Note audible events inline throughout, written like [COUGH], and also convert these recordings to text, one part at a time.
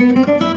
Eh,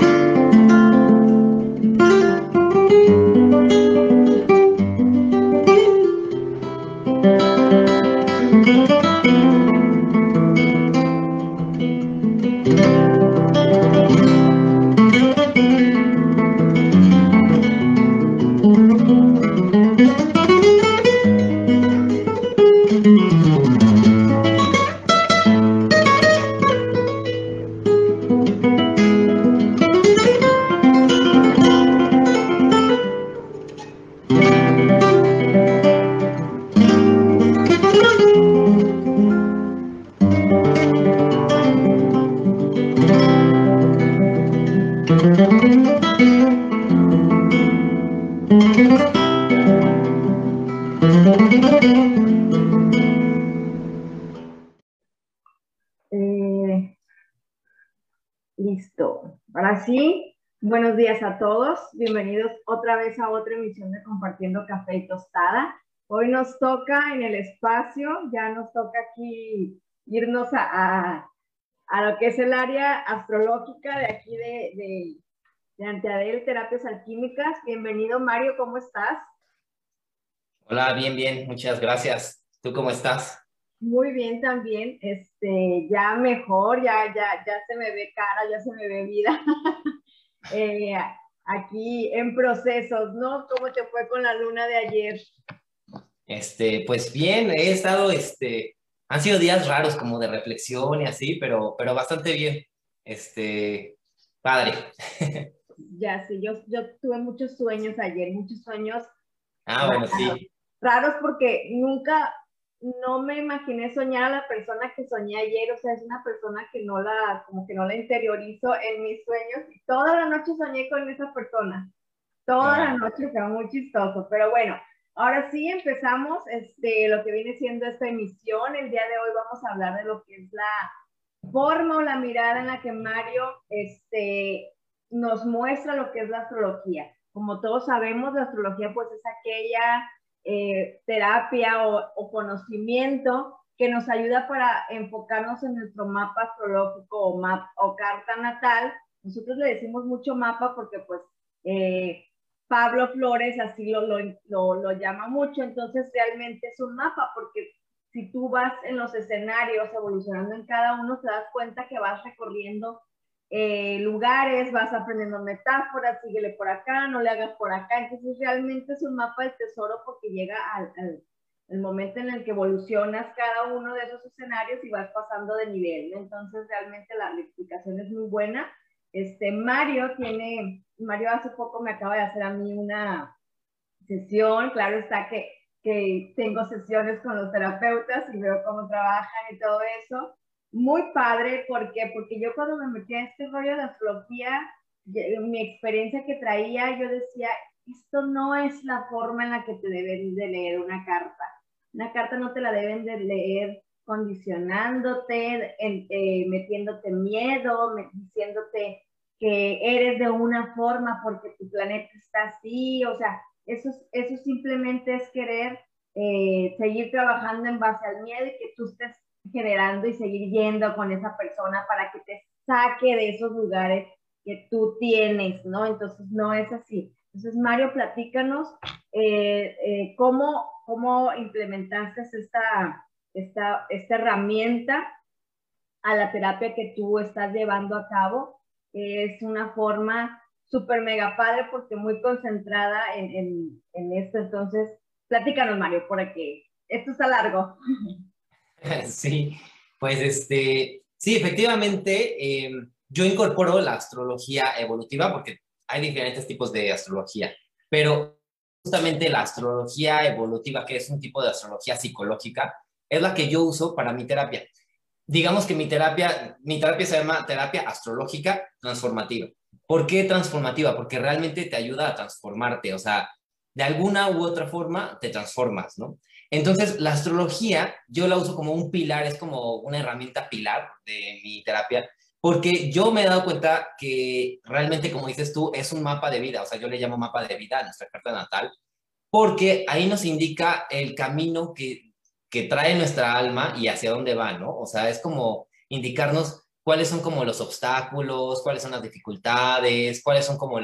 otra emisión de Compartiendo Café y Tostada. Hoy nos toca en el espacio, ya nos toca aquí irnos a, a, lo que es el área astrológica de aquí de, de, de Anteadel, Terapias Alquímicas. Bienvenido Mario, ¿cómo estás? Hola, bien, bien, muchas gracias. ¿Tú cómo estás? Muy bien también, este, ya mejor, ya, ya, ya se me ve cara, ya se me ve vida. [LAUGHS] eh, aquí en procesos, ¿no? ¿Cómo te fue con la luna de ayer? Este, pues bien, he estado, este, han sido días raros como de reflexión y así, pero, pero bastante bien. Este, padre. [LAUGHS] ya, sí, yo, yo tuve muchos sueños ayer, muchos sueños. Ah, bueno, sí. Raros porque nunca, no me imaginé soñar a la persona que soñé ayer, o sea, es una persona que no la, como que no la interiorizo en mis sueños y toda la noche soñé con esa persona, toda la noche, fue muy chistoso, pero bueno, ahora sí empezamos este, lo que viene siendo esta emisión, el día de hoy vamos a hablar de lo que es la forma o la mirada en la que Mario este, nos muestra lo que es la astrología. Como todos sabemos, la astrología pues es aquella eh, terapia o, conocimiento que nos ayuda para enfocarnos en nuestro mapa astrológico o, map, o carta natal. Nosotros le decimos mucho mapa porque pues eh, Pablo Flores así lo, lo, lo, lo llama mucho, entonces realmente es un mapa porque si tú vas en los escenarios evolucionando en cada uno, te das cuenta que vas recorriendo eh, lugares, vas aprendiendo metáforas, síguele por acá, no le hagas por acá. Entonces realmente es un mapa del tesoro porque llega al, al, al, momento en el que evolucionas cada uno de esos escenarios y vas pasando de nivel. Entonces realmente la, la, explicación es muy buena. Este, Mario tiene, Mario hace poco me acaba de hacer a mí una sesión, claro está que, que tengo sesiones con los terapeutas y veo cómo trabajan y todo eso muy padre, ¿por qué? Porque yo cuando me metí a este rollo de astrología, mi experiencia que traía, yo decía, esto no es la forma en la que te deben de leer una carta. Una carta no te la deben de leer condicionándote, en, eh, metiéndote miedo, diciéndote que eres de una forma porque tu planeta está así, o sea, eso, eso simplemente es querer eh, seguir trabajando en base al miedo y que tú estés generando y seguir yendo con esa persona para que te saque de esos lugares que tú tienes, ¿no? Entonces no es así. Entonces, Mario, platícanos eh, eh, cómo, cómo implementaste esta, esta, esta herramienta a la terapia que tú estás llevando a cabo. Es una forma súper mega padre porque muy concentrada en, en, en esto. Entonces, platícanos, Mario, por que esto está largo. [LAUGHS] [LAUGHS] Sí, pues este, sí, efectivamente, eh, yo incorporo la astrología evolutiva porque hay diferentes tipos de astrología, pero justamente la astrología evolutiva, que es un tipo de astrología psicológica, es la que yo uso para mi terapia. Digamos que mi terapia, mi terapia se llama terapia astrológica transformativa. ¿Por qué transformativa? Porque realmente te ayuda a transformarte, o sea, de alguna u otra forma te transformas, ¿no? Entonces, la astrología yo la uso como un pilar, es como una herramienta pilar de mi terapia, porque yo me he dado cuenta que realmente, como dices tú, es un mapa de vida, o sea, yo le llamo mapa de vida a nuestra carta natal, porque ahí nos indica el camino que, que trae nuestra alma y hacia dónde va, ¿no? O sea, es como indicarnos cuáles son como los obstáculos, cuáles son las dificultades, cuáles son como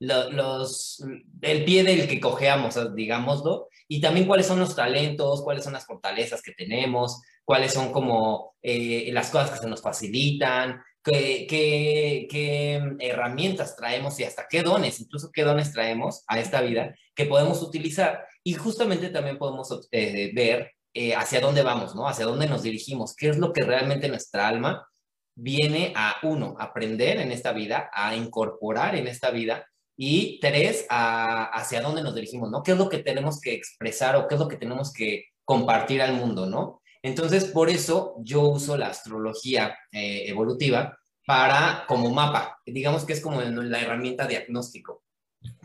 los, el pie del que cojeamos, digámoslo, y también cuáles son los talentos, cuáles son las fortalezas que tenemos, cuáles son como eh, las cosas que se nos facilitan, qué, qué, herramientas traemos y hasta qué dones, incluso qué dones traemos a esta vida que podemos utilizar. Y justamente también podemos eh, ver eh, hacia dónde vamos, ¿no? Hacia dónde nos dirigimos, qué es lo que realmente nuestra alma viene a, uno, aprender en esta vida, a incorporar en esta vida, y tres, hacia dónde nos dirigimos, ¿no? ¿Qué es lo que tenemos que expresar o qué es lo que tenemos que compartir al mundo, ¿no? Entonces, por eso yo uso la astrología eh, evolutiva para, como mapa, digamos que es como la herramienta diagnóstico,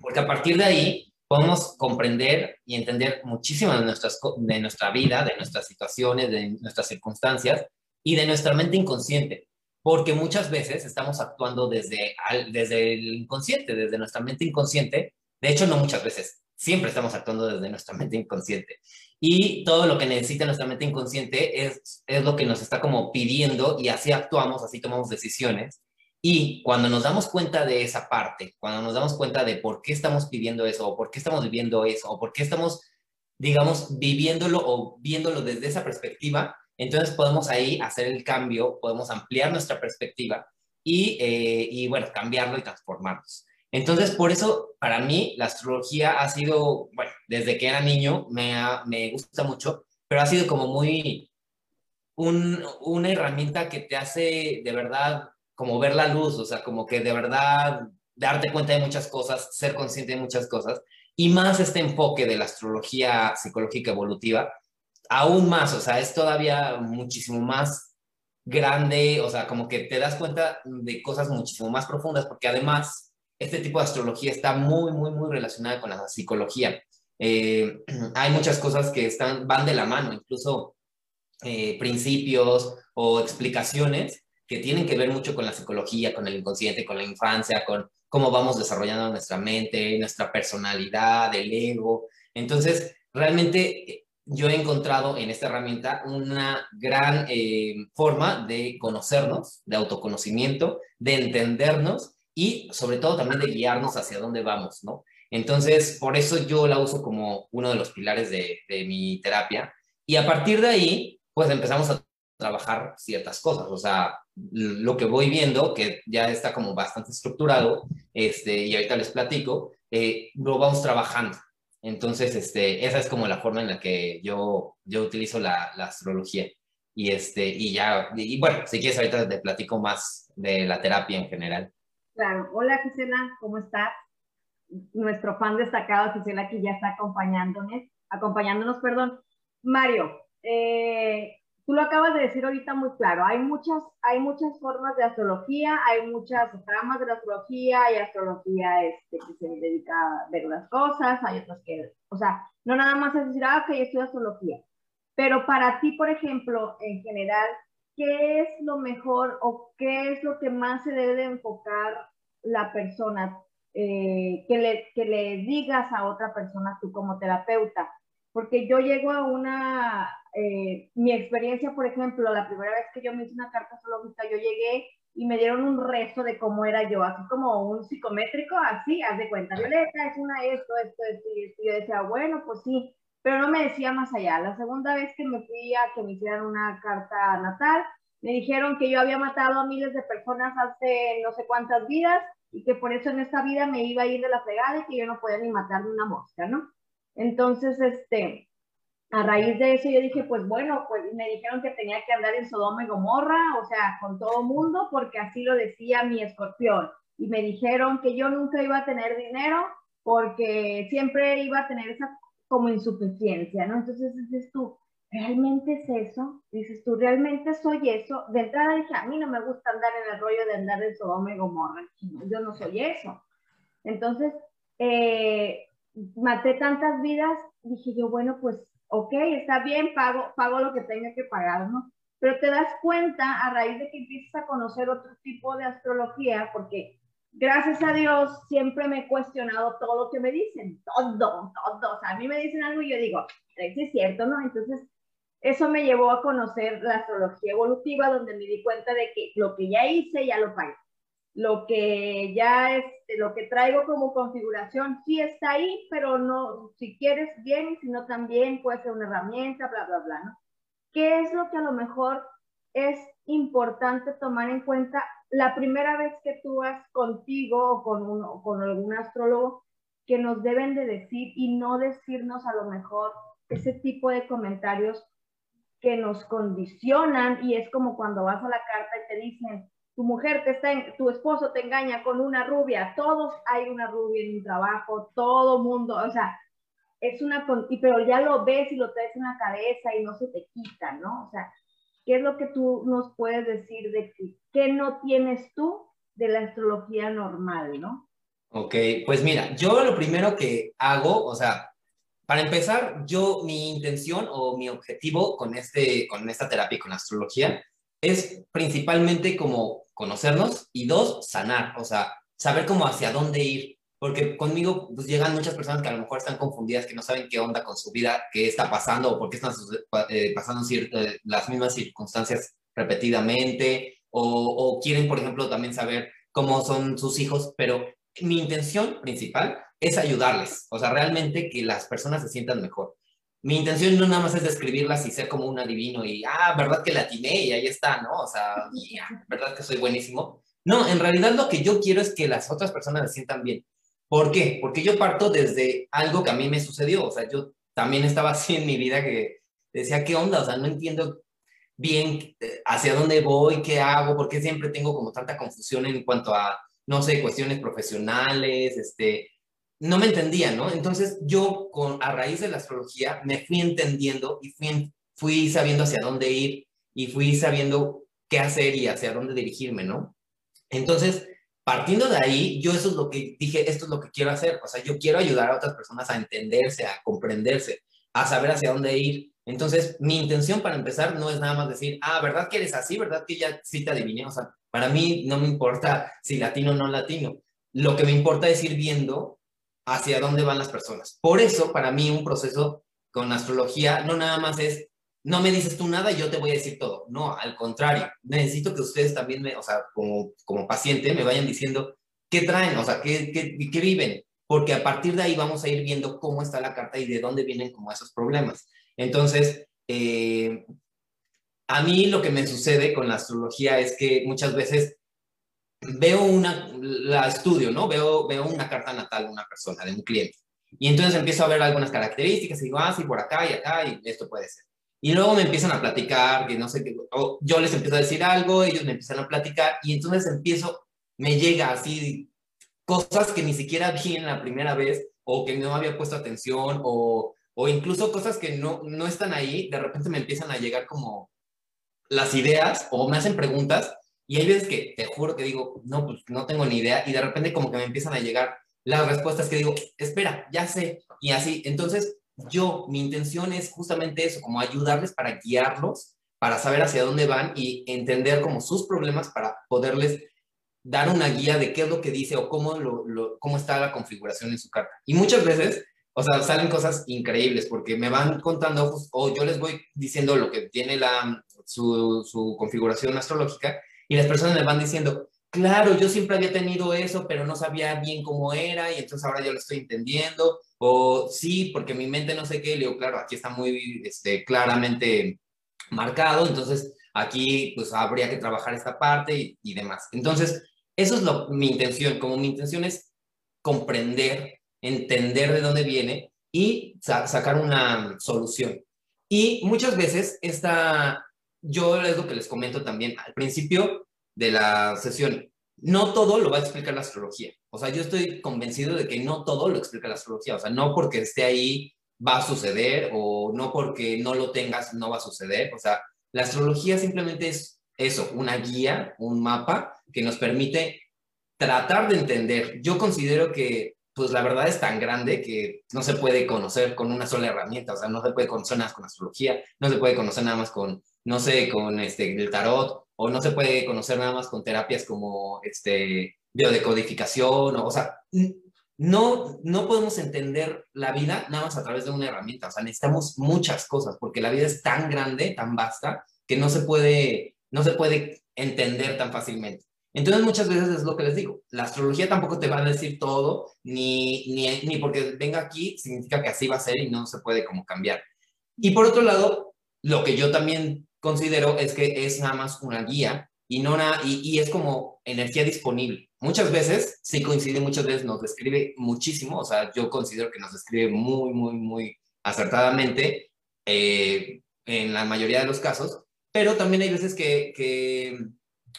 porque a partir de ahí podemos comprender y entender muchísimas de, nuestras, de nuestra vida, de nuestras situaciones, de nuestras circunstancias y de nuestra mente inconsciente porque muchas veces estamos actuando desde, desde el inconsciente, desde nuestra mente inconsciente. De hecho, no muchas veces, siempre estamos actuando desde nuestra mente inconsciente. Y todo lo que necesita nuestra mente inconsciente es, es lo que nos está como pidiendo y así actuamos, así tomamos decisiones. Y cuando nos damos cuenta de esa parte, cuando nos damos cuenta de por qué estamos pidiendo eso, o por qué estamos viviendo eso, o por qué estamos, digamos, viviéndolo o viéndolo desde esa perspectiva, entonces podemos ahí hacer el cambio, podemos ampliar nuestra perspectiva y, eh, y bueno, cambiarlo y transformarnos. Entonces, por eso, para mí, la astrología ha sido, bueno, desde que era niño me, me gusta mucho, pero ha sido como muy un, una herramienta que te hace de verdad como ver la luz, o sea, como que de verdad darte cuenta de muchas cosas, ser consciente de muchas cosas, y más este enfoque de la astrología psicológica evolutiva, aún más, o sea, es todavía muchísimo más grande, o sea, como que te das cuenta de cosas muchísimo más profundas, porque además este tipo de astrología está muy, muy, muy relacionada con la psicología. Eh, [CLEARS THROAT] hay muchas cosas que están, van de la mano, incluso eh, principios o explicaciones que tienen que ver mucho con la psicología, con el inconsciente, con la infancia, con cómo vamos desarrollando nuestra mente, nuestra personalidad, el ego. Entonces, realmente yo he encontrado en esta herramienta una gran eh, forma de conocernos, de autoconocimiento, de entendernos y sobre todo también de guiarnos hacia dónde vamos, ¿no? Entonces, por eso yo la uso como uno de los pilares de, mi terapia. Y a partir de ahí, pues empezamos a trabajar ciertas cosas, o sea, lo que voy viendo, que ya está como bastante estructurado, este, y ahorita les platico, eh, lo vamos trabajando. Entonces, este, esa es como la forma en la que yo, yo utilizo la, astrología. Y, este, y ya, y, bueno, si quieres ahorita te platico más de la terapia en general. Claro. Hola Gisela, ¿cómo estás? Nuestro fan destacado Gisela que ya está acompañándonos, acompañándonos, perdón. Mario, eh, tú lo acabas de decir ahorita muy claro, hay muchas, hay muchas formas de astrología, hay muchas ramas de astrología, hay astrología este, que se dedica a ver las cosas, hay otras que, o sea, no nada más es decir, ah, ok, yo estudio astrología, pero para ti, por ejemplo, en general, ¿qué es lo mejor o qué es lo que más se debe de enfocar la persona eh, que, le, que le digas a otra persona tú como terapeuta? Porque yo llego a una, eh, mi experiencia, por ejemplo, la primera vez que yo me hice una carta astrológica, yo llegué y me dieron un resto de cómo era yo, así como un psicométrico, así, haz de cuenta, Violeta, es una esto, esto, esto. Y yo decía, bueno, pues sí, pero no me decía más allá. La segunda vez que me fui a que me hicieran una carta natal, me dijeron que yo había matado a miles de personas hace no sé cuántas vidas y que por eso en esta vida me iba a ir de la fregada y que yo no podía ni matar ni una mosca, ¿no? Entonces, este, a raíz de eso yo dije, pues bueno, pues me dijeron que tenía que andar en Sodoma y Gomorra, o sea, con todo mundo, porque así lo decía mi escorpión. Y me dijeron que yo nunca iba a tener dinero porque siempre iba a tener esa como insuficiencia, ¿no? Entonces dices tú, ¿realmente es eso? Dices tú, ¿realmente soy eso? De entrada dije, a mí no me gusta andar en el rollo de andar en Sodoma y Gomorra, yo no soy eso. Entonces, eh, maté tantas vidas, dije yo, bueno, pues ok, está bien, pago, pago lo que tenga que pagar, ¿no? Pero te das cuenta a raíz de que empiezas a conocer otro tipo de astrología, porque gracias a Dios siempre me he cuestionado todo lo que me dicen, todo, todo. O sea, a mí me dicen algo y yo digo, es cierto, ¿no? Entonces, eso me llevó a conocer la astrología evolutiva, donde me di cuenta de que lo que ya hice ya lo pagué. Lo que ya es, lo que traigo como configuración sí está ahí, pero no, si quieres bien si no también puede ser una herramienta, bla, bla, bla, ¿no? ¿Qué es lo que a lo mejor es importante tomar en cuenta la primera vez que tú vas contigo o con, un, con algún astrólogo que nos deben de decir y no decirnos a lo mejor ese tipo de comentarios que nos condicionan y es como cuando vas a la carta y te dicen, tu mujer te está, en, tu esposo te engaña con una rubia, todos hay una rubia en un trabajo, todo mundo, o sea, es una, pero ya lo ves y lo traes en la cabeza y no se te quita, ¿no? O sea, ¿qué es lo que tú nos puedes decir de que, qué no tienes tú de la astrología normal, ¿no? Ok, pues mira, yo lo primero que hago, o sea, para empezar, yo, mi intención o mi objetivo con, este, con esta terapia con la astrología es principalmente como conocernos y dos, sanar, o sea, saber cómo hacia dónde ir. Porque conmigo pues, llegan muchas personas que a lo mejor están confundidas, que no saben qué onda con su vida, qué está pasando o por qué están eh, pasando eh, las mismas circunstancias repetidamente, o, o quieren, por ejemplo, también saber cómo son sus hijos, pero mi intención principal es ayudarles, o sea, realmente que las personas se sientan mejor. Mi intención no nada más es describirlas y ser como un adivino y, ah, verdad que la atiné y ahí está, ¿no? O sea, verdad que soy buenísimo. No, en realidad lo que yo quiero es que las otras personas se sientan bien. ¿Por qué? Porque yo parto desde algo que a mí me sucedió, o sea, yo también estaba [LAUGHS] así en mi vida que decía, ¿qué onda? O sea, no entiendo bien eh, hacia dónde voy, qué hago, por qué siempre tengo como tanta confusión en cuanto a, no sé, cuestiones profesionales, este, no me entendía, ¿no? Entonces yo con, a raíz de la astrología me fui entendiendo y fui, fui sabiendo hacia dónde ir y fui sabiendo qué hacer y hacia dónde dirigirme, ¿no? Entonces, partiendo de ahí, yo eso es lo que dije, esto es lo que quiero hacer, o sea, yo quiero ayudar a otras personas a entenderse, a comprenderse, a saber hacia dónde ir. Entonces, mi intención para empezar no es nada más decir, ah, ¿verdad que eres así? ¿Verdad que ya sí te adiviné? O sea, para mí no me importa si latino o no latino. Lo que me importa es ir viendo hacia dónde van las personas. Por eso, para mí, un proceso con astrología no nada más es, no me dices tú nada yo te voy a decir todo. No, al contrario, necesito que ustedes también, me, o sea, como, como paciente, me vayan diciendo qué traen, o sea, qué, qué, qué viven, porque a partir de ahí vamos a ir viendo cómo está la carta y de dónde vienen como esos problemas. Entonces, eh, a mí lo que me sucede con la astrología es que muchas veces veo una, la estudio, ¿no? Veo, veo una carta natal de una persona, de un cliente. Y entonces empiezo a ver algunas características y digo, ah, sí, por acá y acá, y esto puede ser. Y luego me empiezan a platicar, que no sé qué, yo les empiezo a decir algo, ellos me empiezan a platicar, y entonces empiezo, me llega así cosas que ni siquiera vi en la primera vez, o que no había puesto atención, o, o incluso cosas que no, no están ahí, de repente me empiezan a llegar como las ideas, o me hacen preguntas, y hay veces que te juro que digo, no, pues no tengo ni idea, y de repente como que me empiezan a llegar las respuestas que digo, espera, ya sé, y así. Entonces, yo, mi intención es justamente eso, como ayudarles para guiarlos, para saber hacia dónde van y entender como sus problemas para poderles dar una guía de qué es lo que dice o cómo, lo, cómo está la configuración en su carta. Y muchas veces, o sea, salen cosas increíbles porque me van contando o yo les voy diciendo lo que tiene la, su, su configuración astrológica y las personas me van diciendo, claro, yo siempre había tenido eso, pero no sabía bien cómo era y entonces ahora ya lo estoy entendiendo. O sí, porque mi mente no sé qué, le digo, claro, aquí está muy este, claramente marcado, entonces aquí pues habría que trabajar esta parte y, demás. Entonces, eso es lo, mi intención, como mi intención es comprender, entender de dónde viene y sacar una solución. Y muchas veces esta, yo es lo que les comento también al principio de la sesión. No todo lo va a explicar la astrología. O sea, yo estoy convencido de que no todo lo explica la astrología. O sea, no porque esté ahí va a suceder o no porque no lo tengas no va a suceder. O sea, la astrología simplemente es eso, una guía, un mapa que nos permite tratar de entender. Yo considero que pues la verdad es tan grande que no se puede conocer con una sola herramienta, o sea, no se puede conocer nada más con astrología, no se puede conocer nada más con no sé, con este, el tarot, o no se puede conocer nada más con terapias como este, biodecodificación, o, o sea, no, no podemos entender la vida nada más a través de una herramienta, o sea, necesitamos muchas cosas, porque la vida es tan grande, tan vasta, que no se puede, no se puede entender tan fácilmente. Entonces muchas veces es lo que les digo, la astrología tampoco te va a decir todo, ni, ni, ni porque venga aquí significa que así va a ser y no se puede como cambiar. Y por otro lado, lo que yo también considero es que es nada más una guía y, no una, y, y es como energía disponible. Muchas veces, sí coincide, muchas veces nos describe muchísimo, o sea, yo considero que nos describe muy, muy, muy acertadamente eh, en la mayoría de los casos, pero también hay veces que, que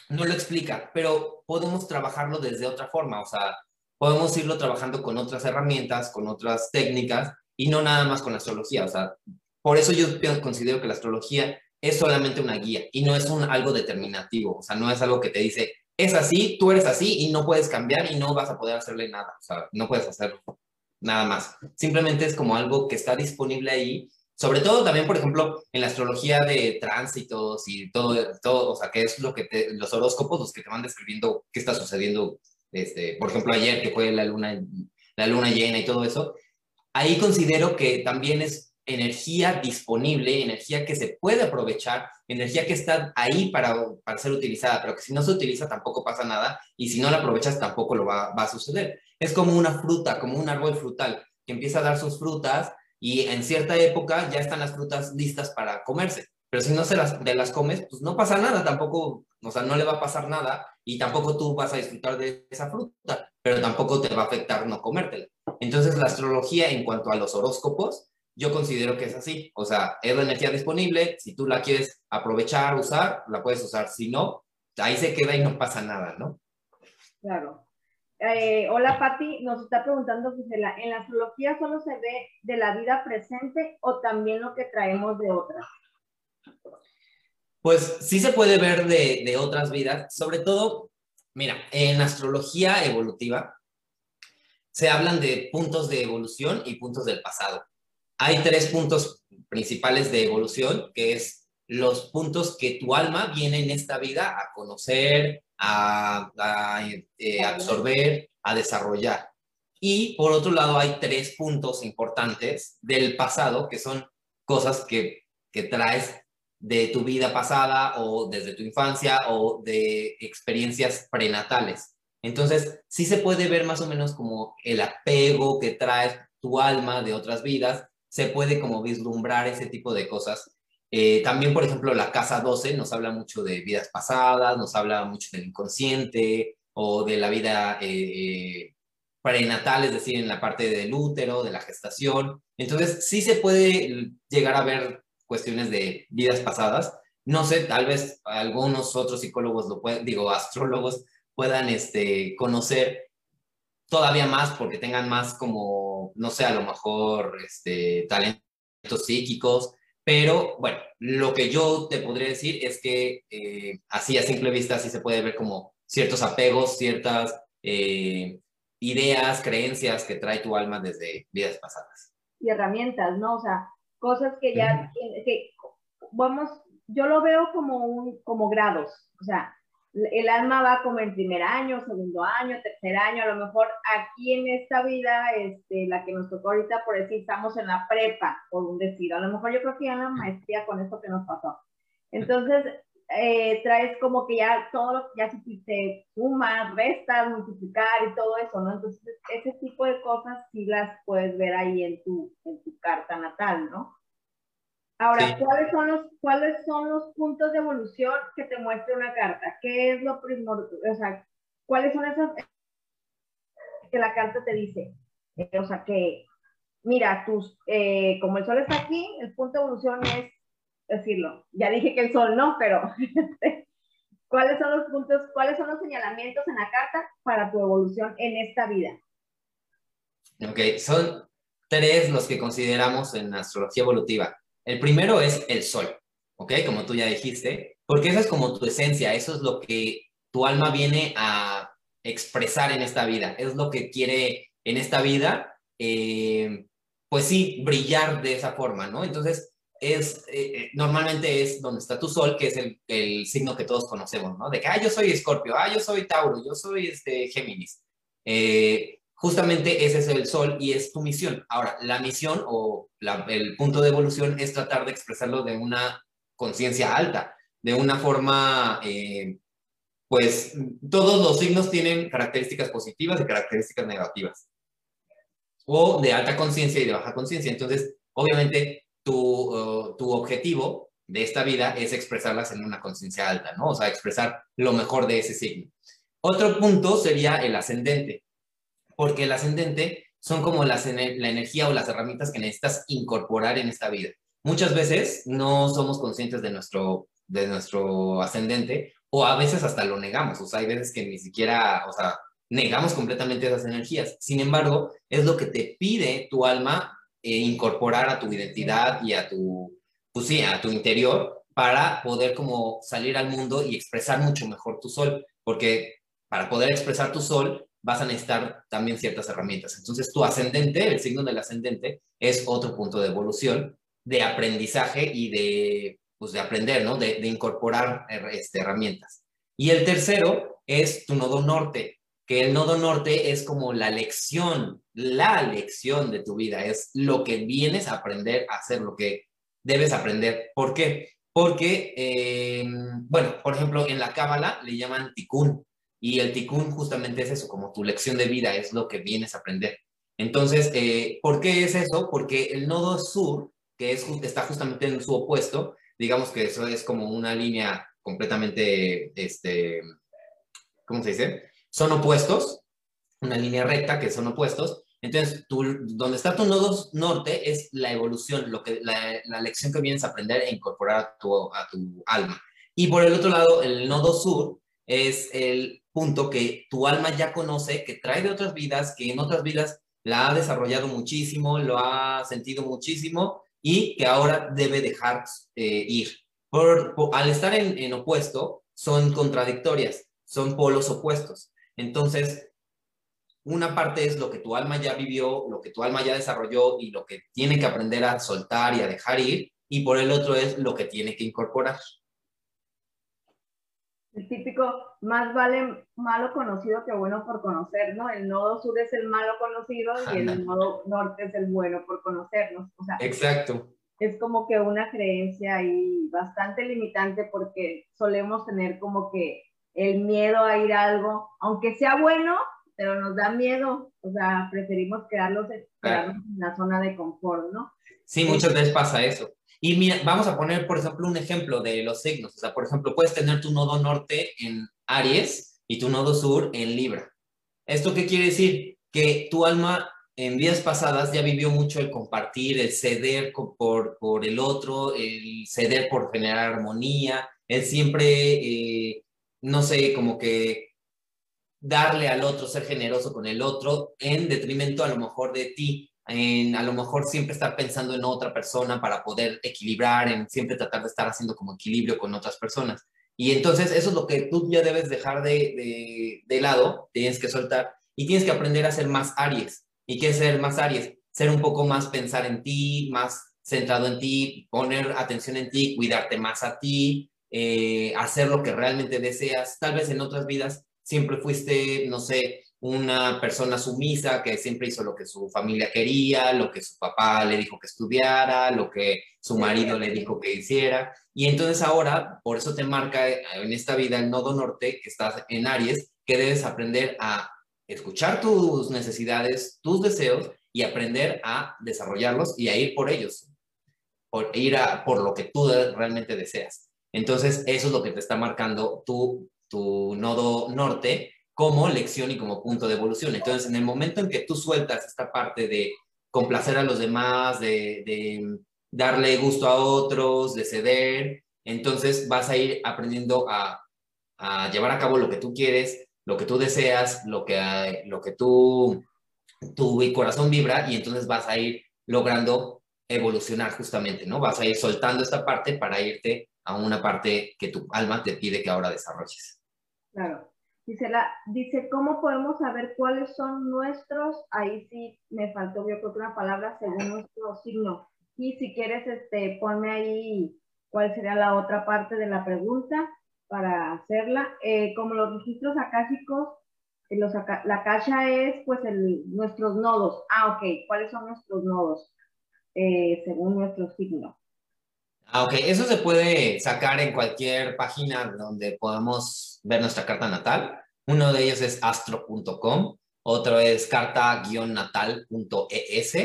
no lo explica, pero podemos trabajarlo desde otra forma, o sea, podemos irlo trabajando con otras herramientas, con otras técnicas y no nada más con la astrología, o sea, por eso yo considero que la astrología es solamente una guía y no es un, algo determinativo, o sea, no es algo que te dice, es así, tú eres así y no puedes cambiar y no vas a poder hacerle nada, o sea, no puedes hacer nada más. Simplemente es como algo que está disponible ahí, sobre todo también, por ejemplo, en la astrología de tránsitos y todo, todo o sea, que es lo que te, los horóscopos, los que te van describiendo qué está sucediendo, este, por ejemplo, ayer que fue la luna, la luna llena y todo eso, ahí considero que también es energía disponible, energía que se puede aprovechar, energía que está ahí para, para ser utilizada, pero que si no se utiliza tampoco pasa nada y si no la aprovechas tampoco lo va, va a suceder. Es como una fruta, como un árbol frutal que empieza a dar sus frutas y en cierta época ya están las frutas listas para comerse. Pero si no se las, de las comes, pues no pasa nada, tampoco, o sea, no le va a pasar nada y tampoco tú vas a disfrutar de esa fruta, pero tampoco te va a afectar no comértela. Entonces la astrología en cuanto a los horóscopos yo considero que es así. O sea, es la energía disponible. Si tú la quieres aprovechar, usar, la puedes usar. Si no, ahí se queda y no pasa nada, ¿no? Claro. Eh, hola, Patti. Nos está preguntando, Gisela, ¿en la astrología solo se ve de la vida presente o también lo que traemos de otras? Pues sí se puede ver de, de otras vidas. Sobre todo, mira, en astrología evolutiva se hablan de puntos de evolución y puntos del pasado hay tres puntos principales de evolución, que es los puntos que tu alma viene en esta vida a conocer, a, eh, absorber, a desarrollar. Y por otro lado, hay tres puntos importantes del pasado, que son cosas que, que traes de tu vida pasada o desde tu infancia o de experiencias prenatales. Entonces, sí se puede ver más o menos como el apego que traes tu alma de otras vidas se puede como vislumbrar ese tipo de cosas. Eh, también, por ejemplo, la casa 12 nos habla mucho de vidas pasadas, nos habla mucho del inconsciente o de la vida eh, prenatal, es decir, en la parte del útero, de la gestación. Entonces, sí se puede llegar a ver cuestiones de vidas pasadas. No sé, tal vez algunos otros psicólogos lo pueden, digo, astrólogos puedan este, conocer todavía más porque tengan más como, no sé, a lo mejor este, talentos psíquicos, pero bueno, lo que yo te podría decir es que eh, así a simple vista sí se puede ver como ciertos apegos, ciertas eh, ideas, creencias que trae tu alma desde vidas pasadas. Y herramientas, ¿no? O sea, cosas que ya, que, vamos, yo lo veo como, un, como grados, o sea, el alma va como en primer año, segundo año, tercer año, a lo mejor aquí en esta vida, este, la que nos tocó ahorita, por decir, estamos en la prepa, por un decir, a lo mejor yo creo que ya en la maestría con esto que nos pasó. Entonces, eh, traes como que ya todo, ya supiste sumas, restas, multiplicar y todo eso, ¿no? Entonces, ese tipo de cosas sí las puedes ver ahí en tu, en tu carta natal, ¿no? Ahora, ¿cuáles, son los, ¿cuáles son los puntos de evolución que te muestra una carta? ¿Qué es lo primordial? O sea, ¿cuáles son esas que la carta te dice? Eh, o sea, que, mira, tus, eh, como el sol está aquí, el punto de evolución es decirlo. Ya dije que el sol no, pero [LAUGHS] ¿cuáles son los puntos, cuáles son los señalamientos en la carta para tu evolución en esta vida? Ok, son tres los que consideramos en astrología evolutiva. El primero es el sol, ¿ok? Como tú ya dijiste, porque esa es como tu esencia, eso es lo que tu alma viene a expresar en esta vida, es lo que quiere en esta vida, eh, pues sí, brillar de esa forma, ¿no? Entonces, es, eh, eh, normalmente es donde está tu sol, que es el, signo que todos conocemos, ¿no? De que, ah, yo soy Escorpio, ah, yo soy Tauro, yo soy este, Géminis. Justamente ese es el sol y es tu misión. Ahora, la misión o el punto de evolución es tratar de expresarlo de una conciencia alta, de una forma, eh, pues todos los signos tienen características positivas y características negativas, o de alta conciencia y de baja conciencia. Entonces, obviamente, tu, uh, tu objetivo de esta vida es expresarlas en una conciencia alta, ¿no? O sea, expresar lo mejor de ese signo. Otro punto sería el ascendente, porque el ascendente son como las, la energía o las herramientas que necesitas incorporar en esta vida. Muchas veces no somos conscientes de nuestro, de nuestro ascendente o a veces hasta lo negamos, o sea, hay veces que ni siquiera, o sea, negamos completamente esas energías. Sin embargo, es lo que te pide tu alma eh, incorporar a tu identidad y a tu, pues sí, a tu interior para poder como salir al mundo y expresar mucho mejor tu sol, porque para poder expresar tu sol vas a necesitar también ciertas herramientas. Entonces, tu ascendente, el signo del ascendente, es otro punto de evolución, de aprendizaje y de, pues, de aprender, ¿no? De, incorporar este, herramientas. Y el tercero es tu nodo norte, que el nodo norte es como la lección, la lección de tu vida, es lo que vienes a aprender a hacer, lo que debes aprender. ¿Por qué? Porque, eh, bueno, por ejemplo, en la Cábala le llaman tikkun, y el tikkun justamente es eso, como tu lección de vida, es lo que vienes a aprender. Entonces, eh, ¿por qué es eso? Porque el nodo sur, que es, está justamente en su opuesto, digamos que eso es como una línea completamente, este, ¿cómo se dice? Son opuestos, una línea recta que son opuestos. Entonces, tú, donde está tu nodo norte es la evolución, lo que, la, la lección que vienes a aprender e incorporar a tu, a tu alma. Y por el otro lado, el nodo sur es el punto que tu alma ya conoce, que trae de otras vidas, que en otras vidas la ha desarrollado muchísimo, lo ha sentido muchísimo y que ahora debe dejar eh, ir. Por, al estar en, en opuesto, son contradictorias, son polos opuestos. Entonces, una parte es lo que tu alma ya vivió, lo que tu alma ya desarrolló y lo que tiene que aprender a soltar y a dejar ir, y por el otro es lo que tiene que incorporar el típico, más vale malo conocido que bueno por conocer, ¿no? El nodo sur es el malo conocido y el nodo norte es el bueno por conocernos. O sea, Exacto. Es como que una creencia ahí bastante limitante porque solemos tener como que el miedo a ir a algo, aunque sea bueno, pero nos da miedo, o sea, preferimos quedarnos, quedarnos en la zona de confort, ¿no? Sí, muchas veces pasa eso. Y vamos a poner, por ejemplo, un ejemplo de los signos. O sea, por ejemplo, puedes tener tu nodo norte en Aries y tu nodo sur en Libra. ¿Esto qué quiere decir? Que tu alma en vidas pasadas ya vivió mucho el compartir, el ceder por, por el otro, el ceder por generar armonía, el siempre, eh, no sé, como que darle al otro, ser generoso con el otro, en detrimento a lo mejor de ti en a lo mejor siempre estar pensando en otra persona para poder equilibrar, en siempre tratar de estar haciendo como equilibrio con otras personas. Y entonces eso es lo que tú ya debes dejar de, de, lado, tienes que soltar y tienes que aprender a ser más Aries. ¿Y qué es ser más Aries? Ser un poco más pensar en ti, más centrado en ti, poner atención en ti, cuidarte más a ti, eh, hacer lo que realmente deseas. Tal vez en otras vidas siempre fuiste, no sé, una persona sumisa que siempre hizo lo que su familia quería, lo que su papá le dijo que estudiara, lo que su marido le dijo que hiciera. Y entonces ahora, por eso te marca en esta vida el nodo norte, que estás en Aries, que debes aprender a escuchar tus necesidades, tus deseos y aprender a desarrollarlos y a ir por ellos, por ir a, por lo que tú realmente deseas. Entonces, eso es lo que te está marcando tu, tu nodo norte como lección y como punto de evolución. Entonces, en el momento en que tú sueltas esta parte de complacer a los demás, de, darle gusto a otros, de ceder, entonces vas a ir aprendiendo a, llevar a cabo lo que tú quieres, lo que tú deseas, lo que, lo que tú, tu corazón vibra y entonces vas a ir logrando evolucionar justamente, ¿no? Vas a ir soltando esta parte para irte a una parte que tu alma te pide que ahora desarrolles. Claro. Dice, la, dice, ¿cómo podemos saber cuáles son nuestros? Ahí sí me faltó, yo creo que una palabra según nuestro signo. Y si quieres, este, ponme ahí cuál sería la otra parte de la pregunta para hacerla. Eh, como los registros acásicos Los, la cacha es pues el, nuestros nodos. Ah, ok. ¿Cuáles son nuestros nodos? Eh, según nuestro signo. Ah, ok. Eso se puede sacar en cualquier página donde podamos ver nuestra carta natal. Uno de ellos es astro.com, otro es carta-natal.es,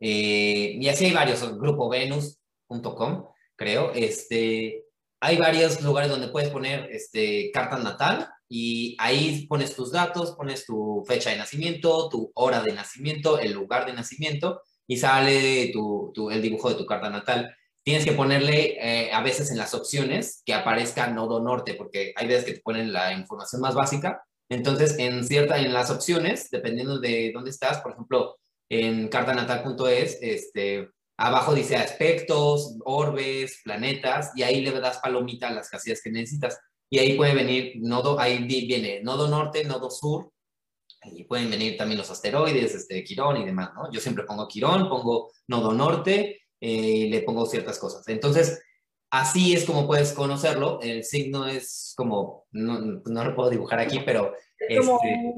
eh, y así hay varios, grupovenus.com, creo. Este, hay varios lugares donde puedes poner este, carta natal y ahí pones tus datos, pones tu fecha de nacimiento, tu hora de nacimiento, el lugar de nacimiento y sale tu, el dibujo de tu carta natal. Tienes que ponerle eh, a veces en las opciones que aparezca nodo norte, porque hay veces que te ponen la información más básica. Entonces, en cierta, en las opciones, dependiendo de dónde estás, por ejemplo, en cartanatal.es, este, abajo dice aspectos, orbes, planetas, y ahí le das palomita a las casillas que necesitas. Y ahí puede venir nodo, ahí viene nodo norte, nodo sur, y pueden venir también los asteroides, este, Quirón y demás, ¿no? Yo siempre pongo Quirón, pongo nodo norte, eh, y le pongo ciertas cosas. Entonces, así es como puedes conocerlo. El signo es como, no, no lo puedo dibujar aquí, pero... Es como este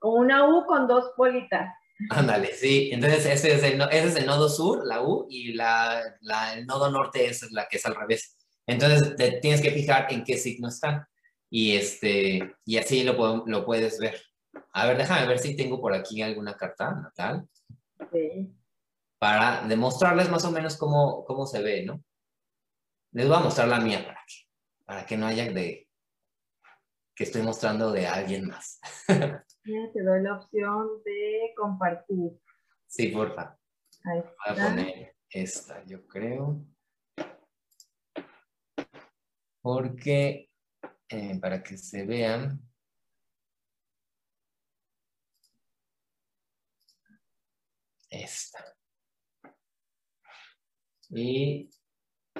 una U con dos bolitas. Ándale, sí. Entonces, ese es, el, ese es el nodo sur, la U, y la, la, el nodo norte es la que es al revés. Entonces, te tienes que fijar en qué signo están. Y, este, y así lo, lo puedes ver. A ver, déjame ver si tengo por aquí alguna carta natal. Sí. Para demostrarles más o menos cómo, cómo se ve, ¿no? Les voy a mostrar la mía para que, para que no haya de que estoy mostrando de alguien más. [LAUGHS] te doy la opción de compartir. Sí, porfa. Ahí Voy a poner esta, yo creo. Porque eh, para que se vean. Esta. Y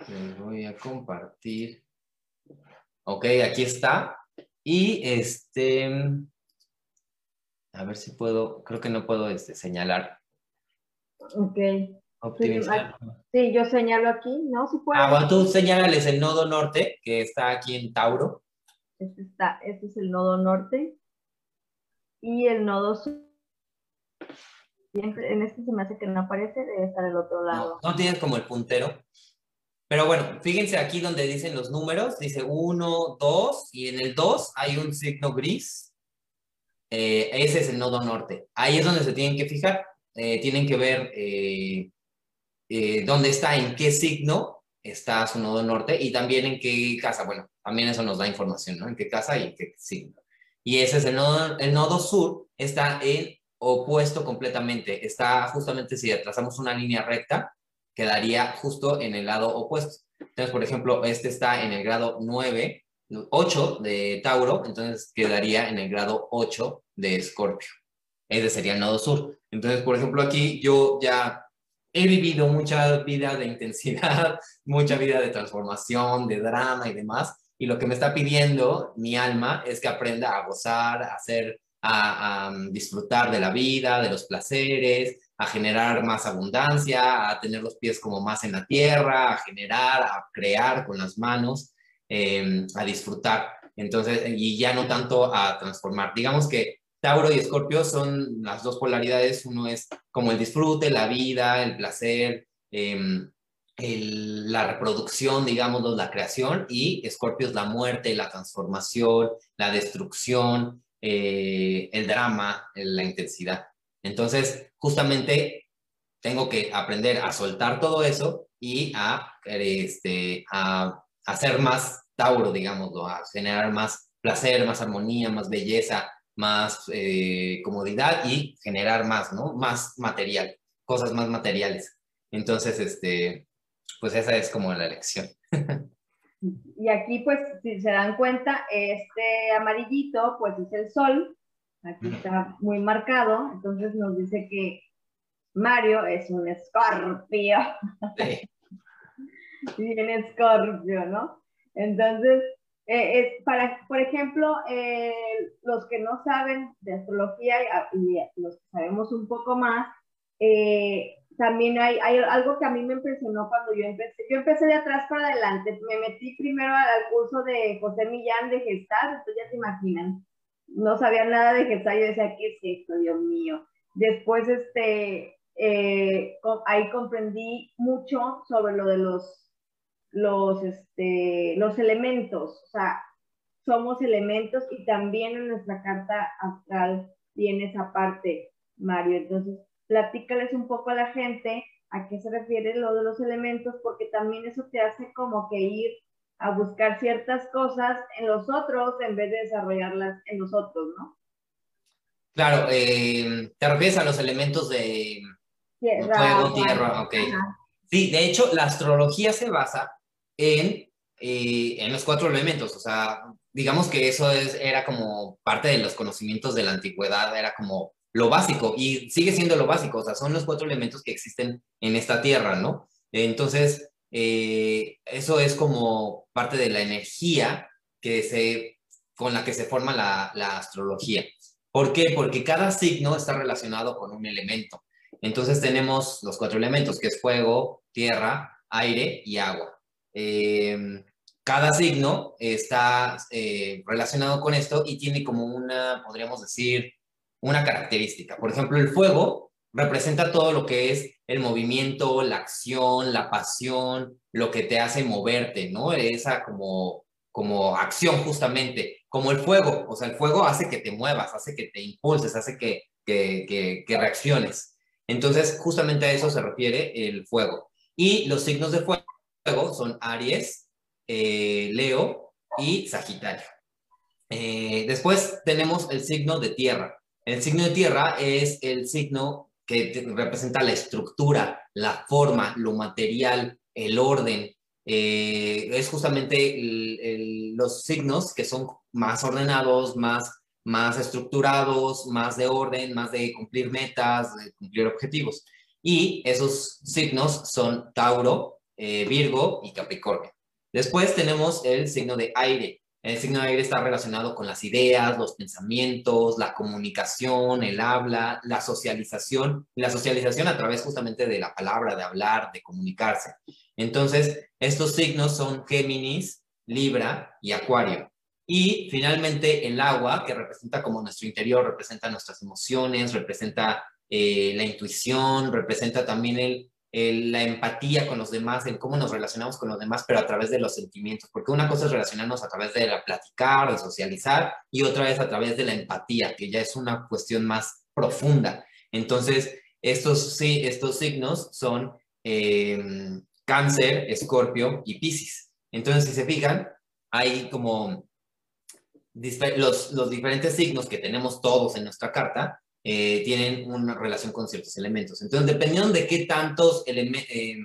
les voy a compartir. Ok, aquí está. Y este, a ver si puedo, creo que no puedo este, señalar. Ok. Optimizar. Sí, yo señalo aquí, ¿no? Si puedo. Ah, bueno, tú señálales el nodo norte, que está aquí en Tauro. Este, está, este es el nodo norte. Y el nodo sur. En este se me hace que no aparece, debe estar el otro lado. No, no tienes como el puntero. Pero bueno, fíjense aquí donde dicen los números, dice 1, 2, y en el 2 hay un signo gris. Eh, ese es el nodo norte. Ahí es donde se tienen que fijar. Eh, tienen que ver eh, dónde está, en qué signo está su nodo norte y también en qué casa. Bueno, también eso nos da información, ¿no? En qué casa y en qué signo. Y ese es el nodo, el nodo sur, está en opuesto completamente. Está justamente si trazamos una línea recta, quedaría justo en el lado opuesto. Entonces, por ejemplo, este está en el grado 9, 8 de Tauro, entonces quedaría en el grado 8 de Escorpio. Ese sería el nodo sur. Entonces, por ejemplo, aquí yo ya he vivido mucha vida de intensidad, [LAUGHS] mucha vida de transformación, de drama y demás. Y lo que me está pidiendo mi alma es que aprenda a gozar, a hacer, a, a disfrutar de la vida, de los placeres, a generar más abundancia, a tener los pies como más en la tierra, a generar, a crear con las manos, em, a disfrutar. Entonces, y ya no tanto a transformar. Digamos que Tauro y Escorpio son las dos polaridades. Uno es como el disfrute, la vida, el placer, em, la reproducción, digamos, la creación, y Escorpio es la muerte, la transformación, la destrucción, eh, el drama, la intensidad. Entonces, justamente tengo que aprender a soltar todo eso y a, este, a, hacer más Tauro, digamos, a generar más placer, más armonía, más belleza, más eh, comodidad y generar más, ¿no? Más material, cosas más materiales. Entonces, este, pues esa es como la lección. [LAUGHS] Y aquí, pues, si se dan cuenta, este amarillito, pues es el sol, Aquí está muy marcado, entonces nos dice que Mario es un escorpio. Sí. [LAUGHS] Bien escorpio, ¿no? Entonces, eh, es para, por ejemplo, eh, los que no saben de astrología y, los que sabemos un poco más, eh, también hay, algo que a mí me impresionó cuando yo empecé. Yo empecé de atrás para adelante. Me metí primero al curso de José Millán de Gestal, entonces ya se imaginan no sabía nada de Gestalt, yo decía, ¿qué es esto, Dios mío? Después, este, eh, ahí comprendí mucho sobre lo de los, los, este, los elementos, o sea, somos elementos y también en nuestra carta astral viene esa parte, Mario. Entonces, platícales un poco a la gente a qué se refiere lo de los elementos, porque también eso te hace como que ir a buscar ciertas cosas en los otros en vez de desarrollarlas en nosotros, ¿no? Claro, eh, te refieres a los elementos de fuego, tierra, ok. Sí, de hecho, la astrología se basa en, eh, en los cuatro elementos, o sea, digamos que eso es, era como parte de los conocimientos de la antigüedad, era como lo básico y sigue siendo lo básico, o sea, son los cuatro elementos que existen en esta tierra, ¿no? Entonces, eh, eso es como parte de la energía que se, con la que se forma la, astrología. ¿Por qué? Porque cada signo está relacionado con un elemento. Entonces tenemos los cuatro elementos, que es fuego, tierra, aire y agua. Eh, cada signo está eh, relacionado con esto y tiene como una, podríamos decir, una característica. Por ejemplo, el fuego representa todo lo que es el movimiento, la acción, la pasión, lo que te hace moverte, ¿no? Esa como, como acción justamente, como el fuego, o sea, el fuego hace que te muevas, hace que te impulses, hace que, que, que, reacciones. Entonces, justamente a eso se refiere el fuego. Y los signos de fuego son Aries, eh, Leo y Sagitario. Eh, después tenemos el signo de tierra. El signo de tierra es el signo que representa la estructura, la forma, lo material, el orden. Eh, es justamente los signos que son más ordenados, más, más estructurados, más de orden, más de cumplir metas, de cumplir objetivos. Y esos signos son Tauro, eh, Virgo y Capricornio. Después tenemos el signo de aire. El signo de aire está relacionado con las ideas, los pensamientos, la comunicación, el habla, la socialización, la socialización a través justamente de la palabra, de hablar, de comunicarse. Entonces, estos signos son Géminis, Libra y Acuario. Y finalmente el agua, que representa como nuestro interior, representa nuestras emociones, representa eh, la intuición, representa también el, la empatía con los demás, en cómo nos relacionamos con los demás, pero a través de los sentimientos, porque una cosa es relacionarnos a través de la platicar, de socializar, y otra es a través de la empatía, que ya es una cuestión más profunda. Entonces, estos, sí, estos signos son eh, cáncer, escorpio y piscis. Entonces, si se fijan, hay como los, los diferentes signos que tenemos todos en nuestra carta, eh, tienen una relación con ciertos elementos. Entonces, dependiendo de qué tantos, eh,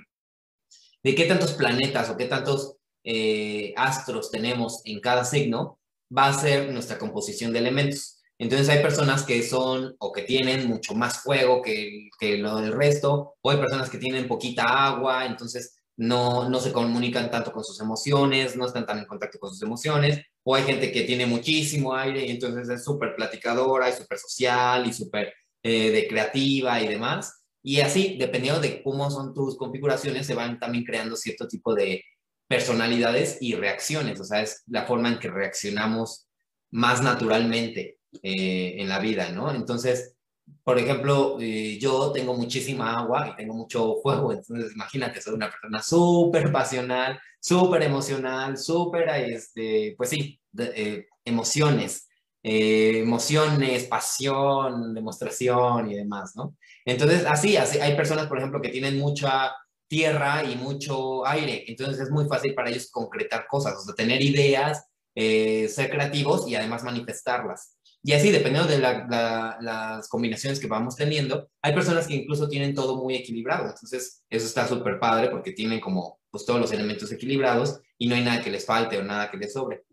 de qué tantos planetas o qué tantos eh, astros tenemos en cada signo, va a ser nuestra composición de elementos. Entonces hay personas que son o que tienen mucho más fuego que, que lo del resto, o hay personas que tienen poquita agua, entonces no, no se comunican tanto con sus emociones, no están tan en contacto con sus emociones, o hay gente que tiene muchísimo aire y entonces es súper platicadora y súper social y súper eh, de creativa y demás. Y así, dependiendo de cómo son tus configuraciones, se van también creando cierto tipo de personalidades y reacciones, o sea, es la forma en que reaccionamos más naturalmente eh, en la vida, ¿no? Entonces, por ejemplo, eh, yo tengo muchísima agua y tengo mucho fuego, entonces imagínate, soy una persona súper pasional, súper emocional, súper, este, pues sí, eh, emociones, eh, emociones, pasión, demostración y demás, ¿no? Entonces, así, así, hay personas, por ejemplo, que tienen mucha tierra y mucho aire, entonces es muy fácil para ellos concretar cosas, o sea, tener ideas, ser creativos y además manifestarlas. Y así, dependiendo de las combinaciones que vamos teniendo, hay personas que incluso tienen todo muy equilibrado. Entonces, eso está súper padre porque tienen como pues, todos los elementos equilibrados y no hay nada que les falte o nada que les sobre.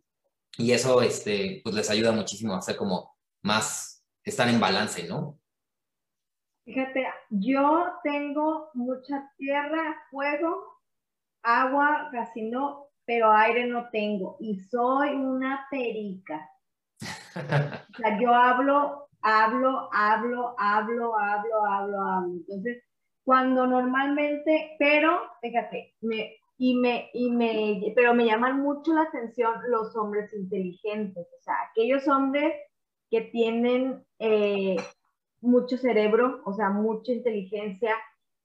Y eso este, pues, les ayuda muchísimo a ser como más, estar en balance, ¿no? Fíjate, yo tengo mucha tierra, fuego, agua, casi no, pero aire no tengo. Y soy una perica. [LAUGHS] O sea, yo hablo, hablo, hablo, hablo, hablo, hablo, hablo. Entonces, cuando normalmente, pero, fíjate, y me, y me, pero me llaman mucho la atención los hombres inteligentes, o sea, aquellos hombres que tienen eh, mucho cerebro, o sea, mucha inteligencia,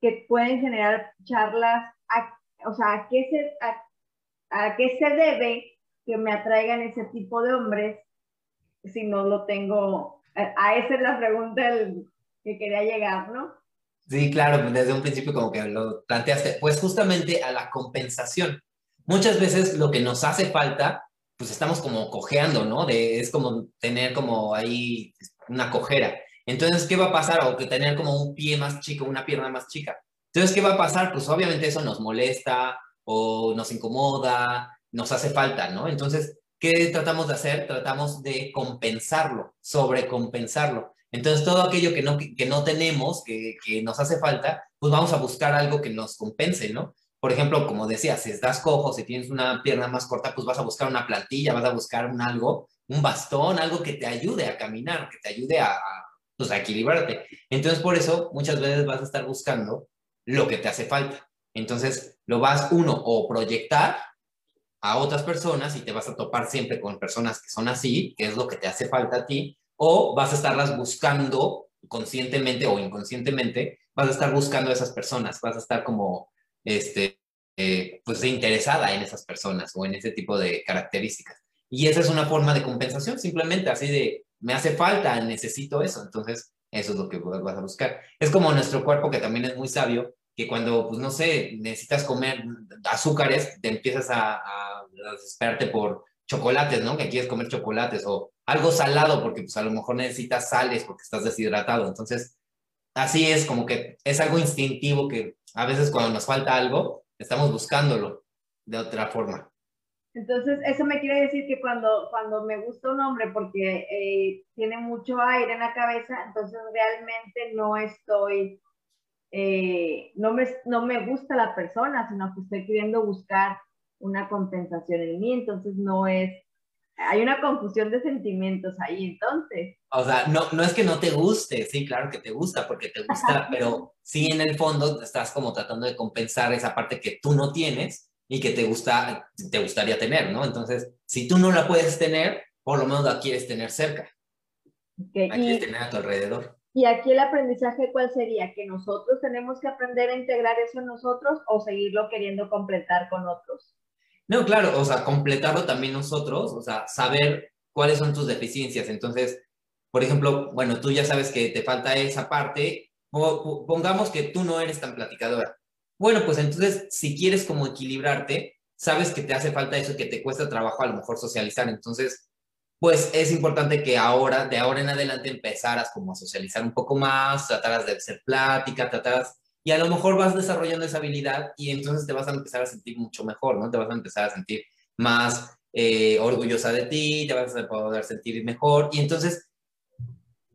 que pueden generar charlas, o sea, ¿a qué, se, a, qué se debe que me atraigan ese tipo de hombres si no lo tengo? A, esa es la pregunta que quería llegar, ¿no? Sí, claro, desde un principio como que lo planteaste, pues justamente a la compensación. Muchas veces lo que nos hace falta, pues estamos como cojeando, ¿no? De, es como tener como ahí una cojera. Entonces, ¿qué va a pasar? O que tener como un pie más chico, una pierna más chica. Entonces, ¿qué va a pasar? Pues obviamente eso nos molesta o nos incomoda, nos hace falta, ¿no? Entonces, ¿qué tratamos de hacer? Tratamos de compensarlo, sobrecompensarlo. Entonces, todo aquello que no, que no tenemos, que, que nos hace falta, pues vamos a buscar algo que nos compense, ¿no? Por ejemplo, como decía, si estás cojo, si tienes una pierna más corta, pues vas a buscar una plantilla, vas a buscar un algo, un bastón, algo que te ayude a caminar, que te ayude a, pues, a equilibrarte. Entonces, por eso, muchas veces vas a estar buscando lo que te hace falta. Entonces, lo vas, uno, o proyectar a otras personas y te vas a topar siempre con personas que son así, que es lo que te hace falta a ti, o vas a estarlas buscando conscientemente o inconscientemente, vas a estar buscando a esas personas, vas a estar como, este, eh, pues interesada en esas personas o en ese tipo de características. Y esa es una forma de compensación, simplemente así de, me hace falta, necesito eso, entonces eso es lo que vas a buscar. Es como nuestro cuerpo que también es muy sabio, que cuando, pues no sé, necesitas comer azúcares, te empiezas a, a, desesperarte por chocolates, ¿no? Que quieres comer chocolates o algo salado porque pues a lo mejor necesitas sales porque estás deshidratado. Entonces, así es como que es algo instintivo que a veces cuando nos falta algo, estamos buscándolo de otra forma. Entonces, eso me quiere decir que cuando, cuando me gusta un hombre porque eh, tiene mucho aire en la cabeza, entonces realmente no estoy, eh, no, me, no me gusta la persona, sino que estoy queriendo buscar una compensación en mí, entonces no es, hay una confusión de sentimientos ahí entonces. O sea, no, no es que no te guste, sí, claro que te gusta porque te gusta, pero sí en el fondo estás como tratando de compensar esa parte que tú no tienes y que te, gusta, te gustaría tener, ¿no? Entonces, si tú no la puedes tener, por lo menos la quieres tener cerca. Okay. La quieres tener a tu alrededor. Y aquí el aprendizaje, ¿cuál sería? ¿Que nosotros tenemos que aprender a integrar eso en nosotros o seguirlo queriendo completar con otros? No, claro, o sea, completarlo también nosotros, o sea, saber cuáles son tus deficiencias. Entonces, por ejemplo, bueno, tú ya sabes que te falta esa parte, pongamos que tú no eres tan platicadora. Bueno, pues entonces, si quieres como equilibrarte, sabes que te hace falta eso, que te cuesta trabajo a lo mejor socializar. Entonces, pues es importante que ahora, de ahora en adelante, empezaras como a socializar un poco más, trataras de hacer plática, trataras, y a lo mejor vas desarrollando esa habilidad y entonces te vas a empezar a sentir mucho mejor, ¿no? Te vas a empezar a sentir más eh, orgullosa de ti, te vas a poder sentir mejor y entonces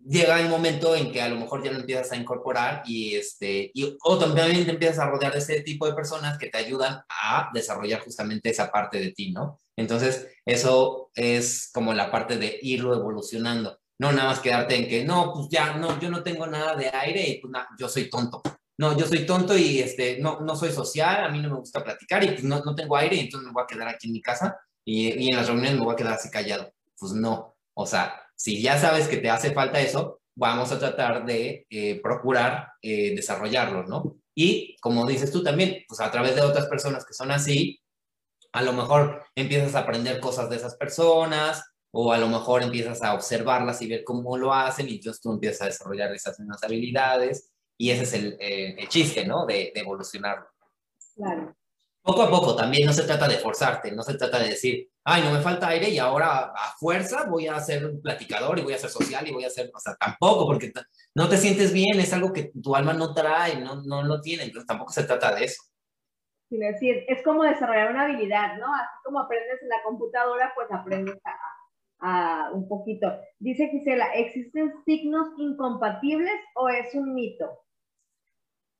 llega el momento en que a lo mejor ya lo empiezas a incorporar y este y o también te empiezas a rodear de ese tipo de personas que te ayudan a desarrollar justamente esa parte de ti, ¿no? Entonces, eso es como la parte de irlo evolucionando. No nada más quedarte en que no, pues ya no, yo no tengo nada de aire y pues yo soy tonto. No, yo soy tonto y este no no soy social, a mí no me gusta platicar y pues no, no tengo aire entonces me voy a quedar aquí en mi casa y, y en las reuniones me voy a quedar así callado. Pues no, o sea, si ya sabes que te hace falta eso, vamos a tratar de eh, procurar eh, desarrollarlo, ¿no? Y como dices tú también, pues a través de otras personas que son así, a lo mejor empiezas a aprender cosas de esas personas o a lo mejor empiezas a observarlas y ver cómo lo hacen y entonces tú empiezas a desarrollar esas mismas habilidades y ese es el, eh, chiste, ¿no? De, de evolucionarlo. Claro poco a poco también no se trata de forzarte, no se trata de decir, ay, no me falta aire y ahora a fuerza voy a ser un platicador y voy a ser social y voy a ser, o sea, tampoco, porque no te sientes bien, es algo que tu alma no trae, no, no lo tiene, entonces tampoco se trata de eso. Sí, decir, es como desarrollar una habilidad, ¿no? Así como aprendes en la computadora, pues aprendes a, a un poquito. Dice Gisela, ¿existen signos incompatibles o es un mito?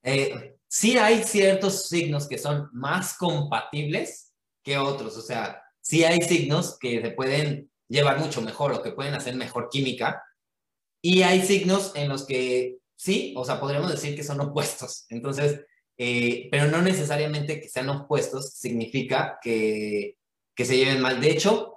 Eh, sí hay ciertos signos que son más compatibles que otros, o sea, sí hay signos que se pueden llevar mucho mejor o que pueden hacer mejor química, y hay signos en los que sí, o sea, podríamos decir que son opuestos. Entonces, eh, pero no necesariamente que sean opuestos significa que, que se lleven mal. De hecho,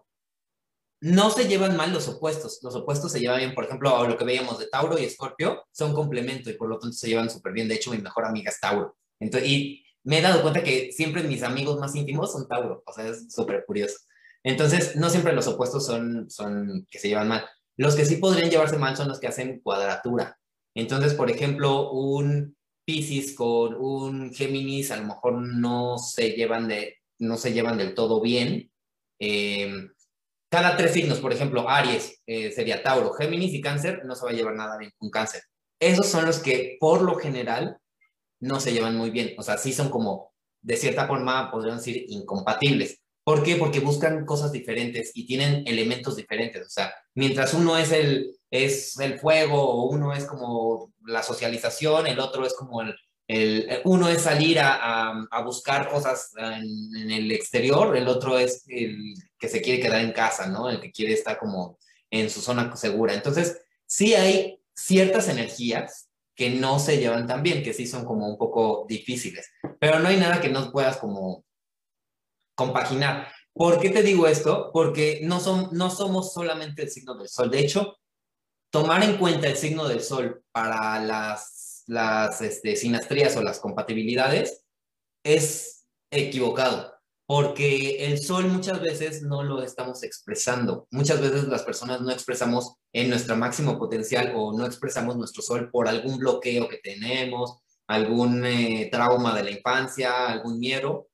no se llevan mal los opuestos. Los opuestos se llevan bien, por ejemplo, lo que veíamos de Tauro y Escorpio son complemento y por lo tanto se llevan súper bien. De hecho, mi mejor amiga es Tauro. Entonces, y me he dado cuenta que siempre mis amigos más íntimos son Tauro. O sea, es súper curioso. Entonces, no siempre los opuestos son, son que se llevan mal. Los que sí podrían llevarse mal son los que hacen cuadratura. Entonces, por ejemplo, un Pisces con un Géminis a lo mejor no se llevan, de, no se llevan del todo bien. Eh, cada tres signos, por ejemplo, Aries eh, sería Tauro, Géminis y Cáncer, no se va a llevar nada bien con Cáncer. Esos son los que por lo general no se llevan muy bien. O sea, sí son como, de cierta forma, podrían decir, incompatibles. ¿Por qué? Porque buscan cosas diferentes y tienen elementos diferentes. O sea, mientras uno es el, es el fuego o uno es como la socialización, el otro es como el, el, uno es salir a, buscar cosas en, el exterior, el otro es el que se quiere quedar en casa, ¿no? El que quiere estar como en su zona segura. Entonces, sí hay ciertas energías que no se llevan tan bien, que sí son como un poco difíciles, pero no hay nada que no puedas como compaginar. ¿Por qué te digo esto? Porque no, son, no somos solamente el signo del sol. De hecho, tomar en cuenta el signo del sol para las las este, sinastrías o las compatibilidades es equivocado, porque el sol muchas veces no lo estamos expresando. Muchas veces las personas no expresamos en nuestro máximo potencial o no expresamos nuestro sol por algún bloqueo que tenemos, algún eh, trauma de la infancia, algún miedo.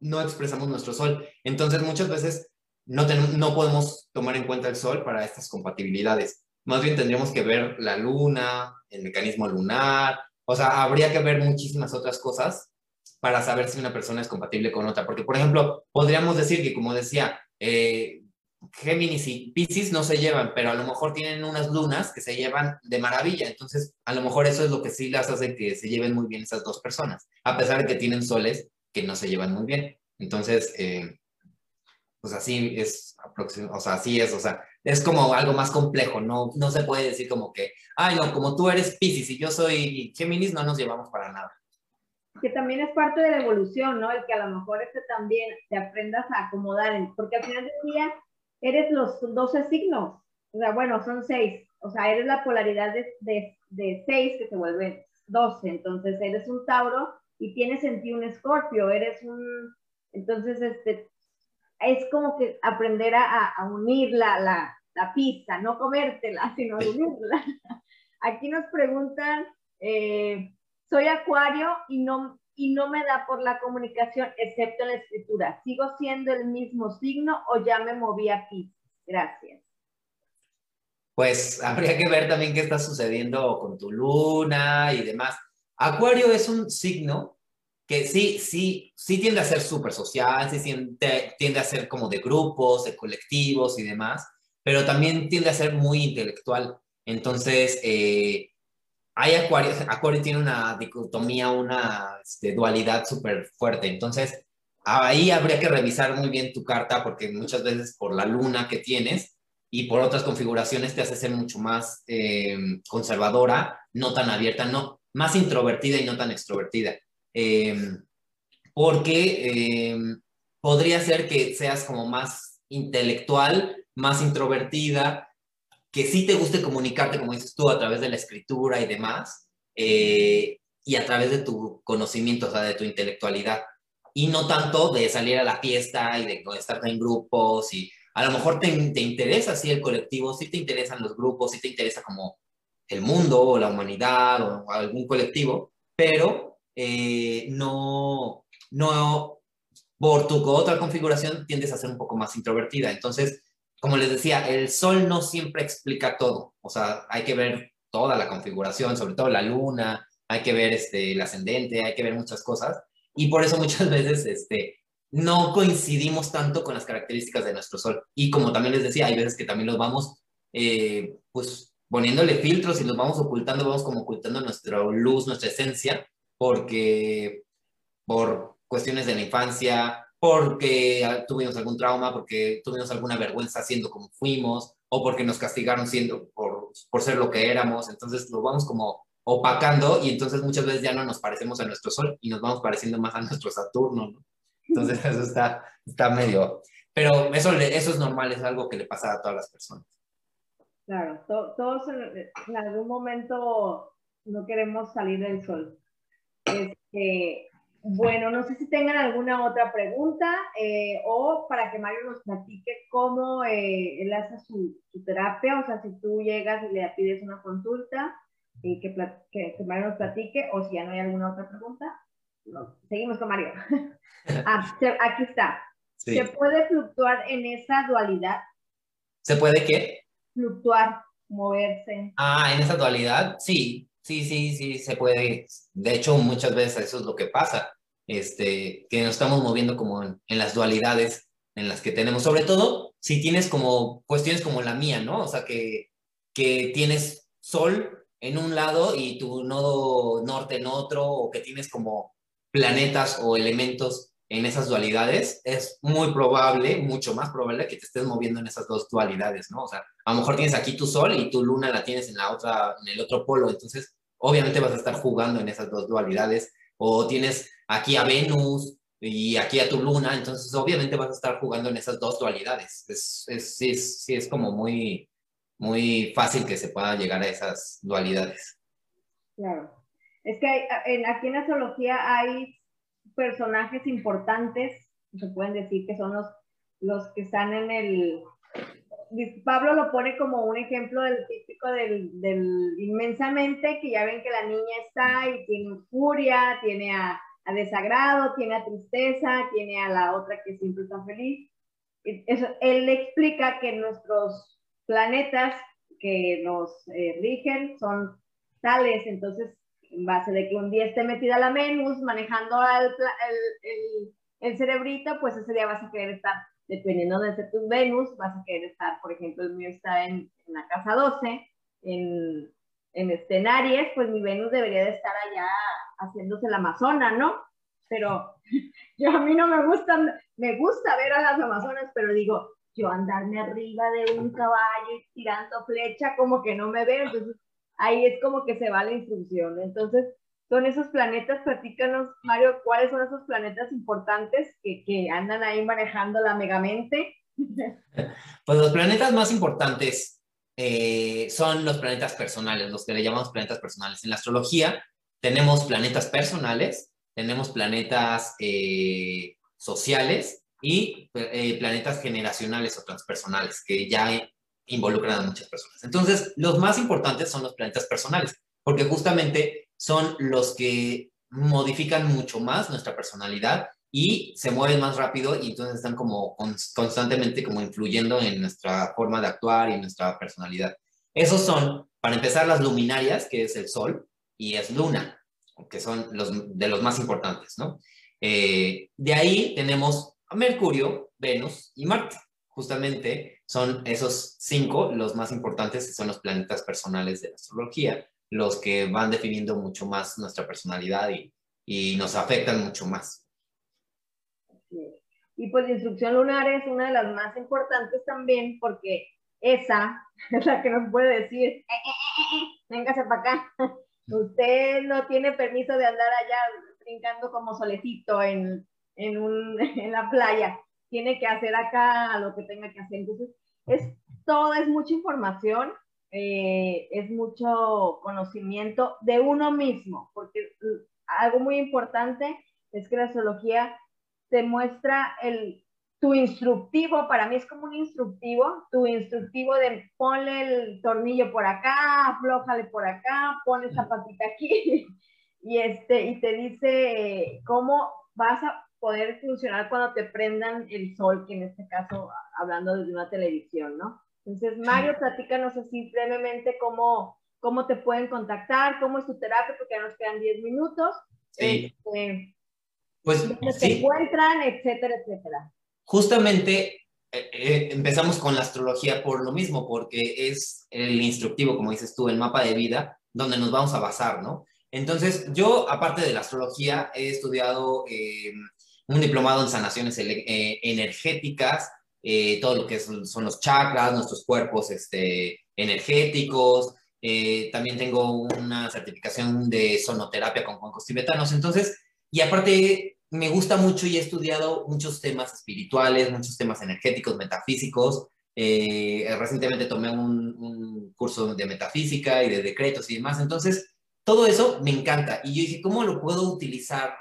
No expresamos nuestro sol. Entonces muchas veces no, no podemos tomar en cuenta el sol para estas compatibilidades. Más bien tendríamos que ver la luna, el mecanismo lunar, o sea, habría que ver muchísimas otras cosas para saber si una persona es compatible con otra. Porque, por ejemplo, podríamos decir que, como decía, eh, Géminis y Pisces no se llevan, pero a lo mejor tienen unas lunas que se llevan de maravilla. Entonces, a lo mejor eso es lo que sí las hace que se lleven muy bien esas dos personas, a pesar de que tienen soles que no se llevan muy bien. Entonces, eh, pues así es, o sea, así es, o sea, es como algo más complejo, no, no se puede decir como que, ay, no, como tú eres Pisces y yo soy Géminis, no nos llevamos para nada. Que también es parte de la evolución, ¿no? El que a lo mejor este también te aprendas a acomodar, porque al final del día eres los 12 signos, o sea, bueno, son 6, o sea, eres la polaridad de, de, de 6 que se vuelve 12, entonces eres un Tauro y tienes en ti un Escorpio, eres un, entonces, este, es como que aprender a, a unir la, la, la, pizza, no comértela, [LAUGHS] sino unirla. Aquí nos preguntan, eh, soy acuario y no, y no me da por la comunicación, excepto en la escritura. ¿Sigo siendo el mismo signo o ya me moví a pizza? Gracias. Pues [LAUGHS] habría que ver también qué está sucediendo con tu luna y demás. Acuario es un signo que sí, sí, sí tiende a ser súper social, sí tiende, tiende, a ser como de grupos, de colectivos y demás, pero también tiende a ser muy intelectual. Entonces, eh, hay Acuario, Acuario tiene una dicotomía, una este, dualidad súper fuerte. Entonces, ahí habría que revisar muy bien tu carta porque muchas veces por la luna que tienes y por otras configuraciones te hace ser mucho más eh, conservadora, no tan abierta, no, más introvertida y no tan extrovertida. Em, porque em, podría ser que seas como más intelectual, más introvertida, que sí te guste comunicarte, como dices tú, a través de la escritura y demás, eh, y a través de tu conocimiento, o sea, de tu intelectualidad, y no tanto de salir a la fiesta y de estar en grupos, y a lo mejor te, te interesa, sí, el colectivo, sí te interesan los grupos, sí te interesa como el mundo o la humanidad o algún colectivo, pero eh, no, no, por tu otra configuración tiendes a ser un poco más introvertida. Entonces, como les decía, el sol no siempre explica todo. O sea, hay que ver toda la configuración, sobre todo la luna, hay que ver este, el ascendente, hay que ver muchas cosas. Y por eso muchas [LAUGHS] veces este, no coincidimos tanto con las características de nuestro sol. Y como también les decía, hay veces que también los vamos, eh, pues, poniéndole filtros y los vamos ocultando, vamos como ocultando nuestra luz, nuestra esencia, porque por cuestiones de la infancia, porque tuvimos algún trauma, porque tuvimos alguna vergüenza siendo como fuimos, o porque nos castigaron siendo por, por ser lo que éramos. Entonces lo vamos como opacando y entonces muchas veces ya no nos parecemos a nuestro sol y nos vamos pareciendo más a [LAUGHS] nuestro Saturno, ¿no? Entonces eso está, está medio, pero eso, eso es normal, es algo que le pasa a todas las personas. Claro, todos en, algún momento no queremos salir del sol. Este, bueno, no sé si tengan alguna otra pregunta eh, o para que Mario nos platique cómo eh, él hace su, terapia, o sea, si tú llegas y le pides una consulta, y que, que, Mario nos platique, o si ya no hay alguna otra pregunta, seguimos con Mario. [LAUGHS] ah, aquí está. ¿Se puede fluctuar en esa dualidad? ¿Se puede qué? Fluctuar, moverse. Ah, en esa dualidad, sí, Sí, sí, sí, se puede. De hecho, muchas veces eso es lo que pasa, este, que nos estamos moviendo como en, las dualidades en las que tenemos, sobre todo si tienes como cuestiones como la mía, ¿no? O sea, que, que tienes sol en un lado y tu nodo norte en otro, o que tienes como planetas o elementos en esas dualidades, es muy probable, mucho más probable que te estés moviendo en esas dos dualidades, ¿no? O sea, a lo mejor tienes aquí tu sol y tu luna la tienes en la otra, en el otro polo, entonces obviamente vas a estar jugando en esas dos dualidades, o tienes aquí a Venus y aquí a tu luna, entonces obviamente vas a estar jugando en esas dos dualidades. Es, es, sí, es, sí, es como muy, muy fácil que se pueda llegar a esas dualidades. Claro. Es que en, aquí en astrología hay personajes importantes, se pueden decir que son los, los que están en el... Pablo lo pone como un ejemplo del típico del, del inmensamente, que ya ven que la niña está y tiene furia, tiene a, a desagrado, tiene a tristeza, tiene a la otra que siempre está feliz. Eso, él explica que nuestros planetas que nos eh, rigen son tales, entonces en base de que un día esté metida la Venus manejando el, el, el, cerebrito, pues ese día vas a querer estar, dependiendo de tu Venus, vas a querer estar, por ejemplo, el mío está en, la casa 12, en, en este, Aries, pues mi Venus debería de estar allá haciéndose la amazona, ¿no? Pero [LAUGHS] yo a mí no me gusta, me gusta ver a las amazonas, pero digo, yo andarme arriba de un caballo tirando flecha, como que no me veo, ahí es como que se va la instrucción. Entonces, son esos planetas, platícanos, Mario, ¿cuáles son esos planetas importantes que, que andan ahí manejando la megamente? [LAUGHS] Pues los planetas más importantes eh, son los planetas personales, los que le llamamos planetas personales. En la astrología tenemos planetas personales, tenemos planetas eh, sociales y eh, planetas generacionales o transpersonales, que ya involucran a muchas personas. Entonces, los más importantes son los planetas personales, porque justamente son los que modifican mucho más nuestra personalidad y se mueven más rápido y entonces están como constantemente como influyendo en nuestra forma de actuar y nuestra personalidad. Esos son, para empezar, las luminarias, que es el Sol, y es Luna, que son los, de los más importantes, ¿no? Eh, de ahí tenemos a Mercurio, Venus y Marte justamente son esos cinco los más importantes, son los planetas personales de la astrología, los que van definiendo mucho más nuestra personalidad y, y nos afectan mucho más. Y pues la instrucción lunar es una de las más importantes también porque esa [LAUGHS] es la que nos puede decir, eh, eh, eh, véngase para acá. [LAUGHS] Usted no tiene permiso de andar allá brincando como solecito en, en, un, [LAUGHS] en la playa tiene que hacer acá lo que tenga que hacer. Entonces, es todo, es mucha información, eh, es mucho conocimiento de uno mismo, porque algo muy importante es que la astrología te muestra el, tu instructivo, para mí es como un instructivo, tu instructivo de ponle el tornillo por acá, aflójale por acá, pon esa patita aquí, [LAUGHS] y, este, y te dice cómo vas a poder funcionar cuando te prendan el sol, que en este caso, hablando desde una televisión, ¿no? Entonces, Mario, platícanos así brevemente cómo, cómo te pueden contactar, cómo es tu terapia, porque ya nos quedan 10 minutos. Sí. Este, pues, dónde se encuentran, etcétera, etcétera. Justamente eh, eh, empezamos con la astrología por lo mismo, porque es el instructivo, como dices tú, el mapa de vida, donde nos vamos a basar, ¿no? Entonces, yo, aparte de la astrología, he estudiado eh, un diplomado en sanaciones eh, energéticas, eh, todo lo que son los chakras, nuestros cuerpos este, energéticos. Eh, también tengo una certificación de sonoterapia con cuencos tibetanos. Entonces, y aparte me gusta mucho y he estudiado muchos temas espirituales, muchos temas energéticos, metafísicos. Eh, recientemente tomé un, un, curso de metafísica y de decretos y demás. Entonces, todo eso me encanta. Y yo dije, ¿cómo lo puedo utilizar